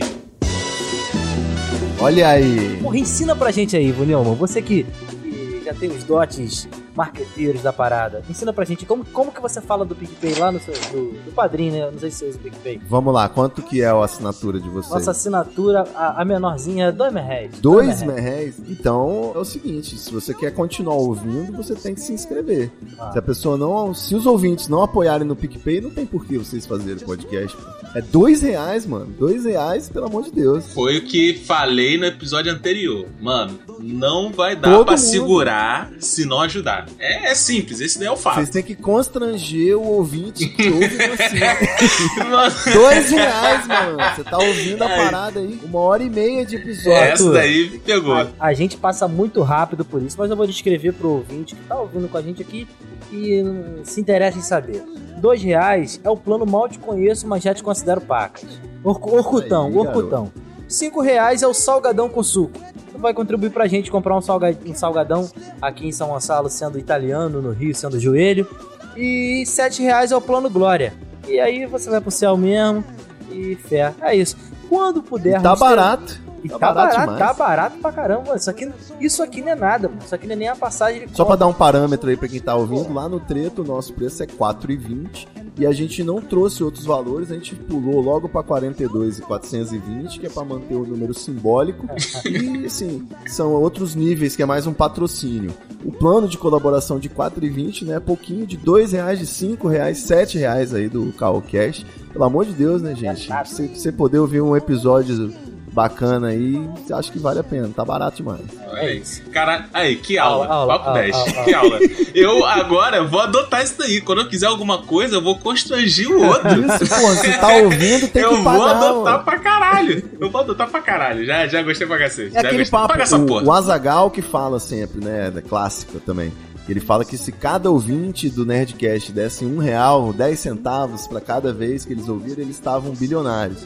Olha aí. Porra, ensina pra gente aí, Vulhão, você que, que já tem os dotes marqueteiros da parada. Ensina pra gente como, como que você fala do PicPay lá no seu do, do padrinho, né? Não sei se você usa o PicPay. Vamos lá, quanto que é a assinatura de vocês? Nossa assinatura, a, a menorzinha é 2 reais. Dois merréis? Então é o seguinte: se você quer continuar ouvindo, você tem que se inscrever. Ah. Se a pessoa não. Se os ouvintes não apoiarem no PicPay, não tem por que vocês fazerem podcast. É dois reais, mano. Dois reais, pelo amor de Deus. Foi o que falei no episódio anterior. Mano, não vai dar Todo pra mundo. segurar se não ajudar. É, é simples, esse daí é o fato. Vocês têm que constranger o ouvinte que ouve você. [LAUGHS] Dois reais, mano. Você tá ouvindo a parada aí. Uma hora e meia de episódio. essa daí me pegou. A, a gente passa muito rápido por isso, mas eu vou descrever pro ouvinte que tá ouvindo com a gente aqui e hum, se interessa em saber. Dois reais é o plano mal te conheço, mas já te considero pacas. Orcu- Orcutão, Aí, Orcutão. Cinco reais é o salgadão com suco. Tu vai contribuir pra gente comprar um, salga- um salgadão aqui em São Gonçalo, sendo italiano, no Rio, sendo joelho. E sete reais é o plano Glória. E aí você vai pro céu mesmo e fé. É isso. Quando puder... Tá barato. E Tá tá, barato barato, tá barato pra caramba. Isso aqui, isso aqui não é nada, mano. Isso aqui não é nem a passagem de Só pra compra. dar um parâmetro aí pra quem tá ouvindo, lá no Treto o nosso preço é 4,20 e a gente não trouxe outros valores, a gente pulou logo pra 42 e 420, que é pra manter o número simbólico. [LAUGHS] E assim, são outros níveis que é mais um patrocínio. O plano de colaboração de 4,20, né, é pouquinho de 2 reais, de 5 reais, 7 reais aí do Cash. Pelo amor de Deus, né, gente? Você poder ouvir um episódio bacana aí, acho que vale a pena. Tá barato demais. Olha aí. Cara, aí, que aula. Aula, aula, Papo aula, 10. aula, Que aula. Eu agora vou adotar isso daí. Quando eu quiser alguma coisa, eu vou constrangir o outro. [LAUGHS] Isso, pô, você tá ouvindo, tem eu que vou pagar. adotar mano. pra caralho. Eu vou adotar pra caralho. Já, já gostei pra cacete. É já aquele gostei. papo, Paga essa o, porra. o Azagal que fala sempre, né, da clássica também. Ele fala que se cada ouvinte do Nerdcast desse um real, 10 centavos pra cada vez que eles ouviram, eles estavam bilionários.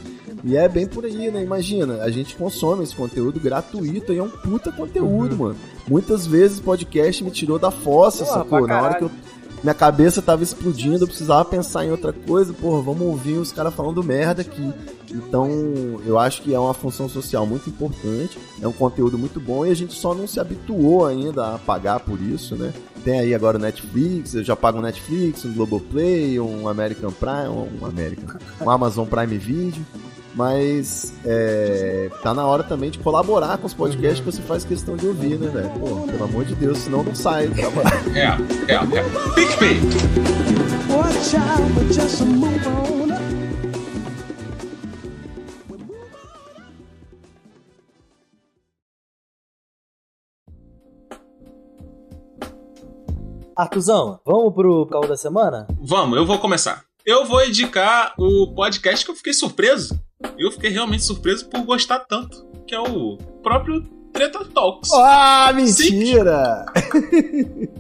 E é bem por aí, né? Imagina, a gente consome esse conteúdo gratuito e é um puta conteúdo, mano. Muitas vezes o podcast me tirou da fossa, Porra, sacou? Na hora que eu minha cabeça tava explodindo, eu precisava pensar em outra coisa, porra, vamos ouvir os caras falando merda aqui. Então, eu acho que é uma função social muito importante, é um conteúdo muito bom e a gente só não se habituou ainda a pagar por isso, né? Tem aí agora o Netflix, eu já pago um Netflix, um Globoplay, um American Prime, um American, um Amazon Prime Video. Mas é, tá na hora também de colaborar com os podcasts que você faz questão de ouvir, né, velho? Pô, pelo amor de Deus, senão não sai do trabalho. [LAUGHS] É, é, é. PicPay. Watch out, but just move on. Artuzão, vamos pro caô da semana? Vamos, eu vou começar. Eu vou indicar o podcast que eu fiquei surpreso. Eu fiquei realmente surpreso por gostar tanto. que é o próprio Treta Talks. Ah, mentira!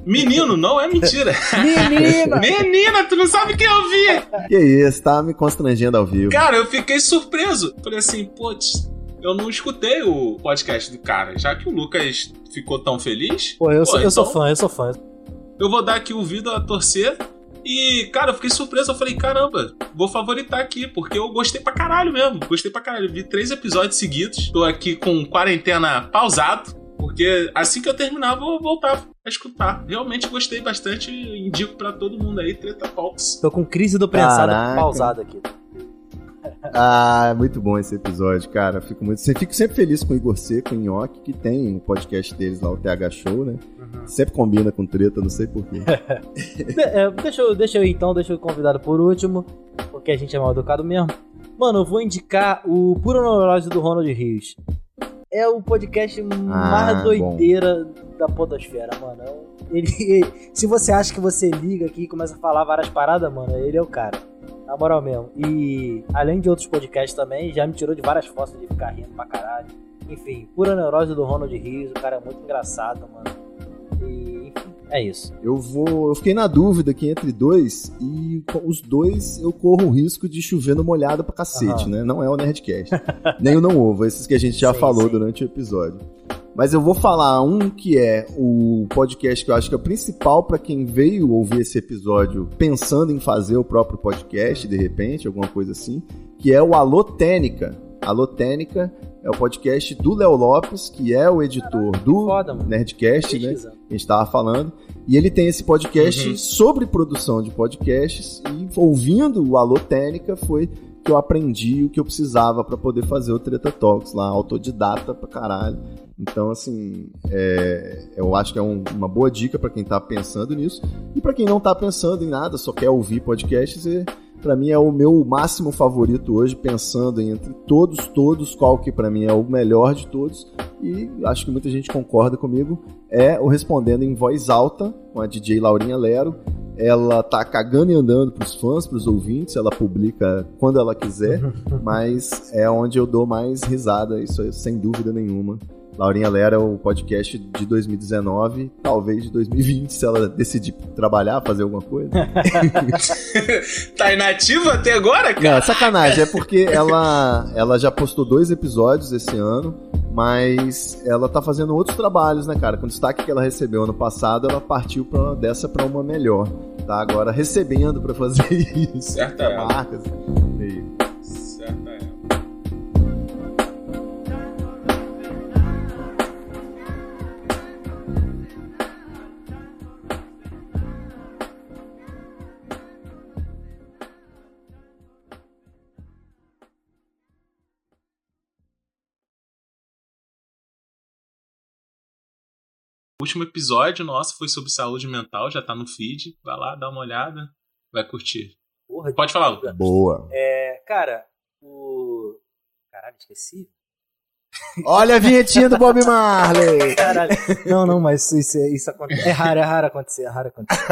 Menino, não é mentira. [LAUGHS] Menina! Menina, tu não sabe quem eu vi. que isso, tá me constrangendo ao vivo. Cara, eu fiquei surpreso. Falei assim, putz, eu não escutei o podcast do cara. Já que o Lucas ficou tão feliz. Pô, eu, Pô, sou, eu sou então- fã, eu sou fã. eu vou dar aqui o ouvido a torcer. E, cara, eu fiquei surpreso. Eu falei, caramba, vou favoritar aqui, porque eu gostei pra caralho mesmo. Gostei pra caralho. Vi três episódios seguidos. Tô aqui com quarentena pausado. Porque assim que eu terminar, eu vou voltar a escutar. Realmente gostei bastante. Indico pra todo mundo aí, Treta Talks. Tô com crise do prensado Caraca. pausado aqui. Ah, muito bom esse episódio, cara. Fico muito, fico sempre feliz com o Igor Seco, o Nhoque, que tem um podcast deles lá, o TH Show, né? Sempre combina com treta, não sei porquê. [LAUGHS] É, deixa, eu, deixa eu então, deixa eu convidado por último, porque a gente é mal educado mesmo. Mano, eu vou indicar o Puro Neurose do Ronald Rios. É o podcast mais bom. doideira da podosfera, mano. É Ele, [LAUGHS] ele- se você acha que você liga aqui e começa a falar várias paradas, mano, ele é o cara. Na moral mesmo. E além de outros podcasts também, já me tirou de várias fotos de ficar rindo pra caralho. Enfim, Pura Neurose do Ronald Rios, o cara é muito engraçado, mano. E, enfim, é isso. Eu vou. Eu fiquei na dúvida aqui entre dois, e com os dois eu corro o risco de chover no molhado pra cacete, Aham. né? Não é o Nerdcast. Nem o Não Ovo, esses que a gente já Sim, falou sim. durante o episódio. Mas eu vou falar um que é o podcast que eu acho que é o principal pra quem veio ouvir esse episódio pensando em fazer o próprio podcast, de repente, alguma coisa assim, que é o Alô Técnica. Alô Técnica é o podcast do Léo Lopes, que é o editor do Foda. Nerdcast, né? Pesquisa. a gente tava falando. E ele tem esse podcast Uhum. sobre produção de podcasts. E ouvindo o Alô Técnica foi que eu aprendi o que eu precisava pra poder fazer o Treta Talks lá, autodidata pra caralho. Então, assim, é, eu acho que é um- uma boa dica pra quem tá pensando nisso. E pra quem não tá pensando em nada, só quer ouvir podcasts, é, pra mim é o meu máximo favorito hoje, pensando entre todos, todos, qual que pra mim é o melhor de todos. E acho que muita gente concorda comigo é o Respondendo em Voz Alta, com a DJ Laurinha Lero. Ela tá cagando e andando pros fãs, pros ouvintes, ela publica quando ela quiser, [LAUGHS] mas é onde eu dou mais risada, isso é sem dúvida nenhuma. Laurinha Lera é o podcast de 2019, talvez de 2020, se ela decidir trabalhar, fazer alguma coisa. [LAUGHS] tá inativa até agora, cara? Não, é sacanagem, é porque ela, ela já postou dois episódios esse ano, mas ela tá fazendo outros trabalhos, né, cara? Com o destaque que ela recebeu ano passado, ela partiu pra, dessa pra uma melhor. Tá agora recebendo pra fazer [LAUGHS] isso. Certo é. Marcas. O último episódio nosso foi sobre saúde mental, já tá no feed. Vai lá, dá uma olhada, vai curtir. Porra, Pode falar, Lucas. Boa. É, cara, o. Caralho, esqueci. Olha a vinhetinha do Bob Marley! [LAUGHS] Caralho. Não, não, mas isso, isso acontece. É raro, é raro acontecer, é raro acontecer.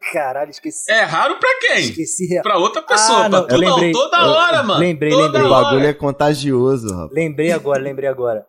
[LAUGHS] Caralho, esqueci. É raro pra quem? Esqueci real. Pra outra pessoa. Ah, não, pra tu eu não, toda Eu- hora, mano. lembrei, toda lembrei. o bagulho é contagioso, rapaz. Lembrei agora, lembrei agora.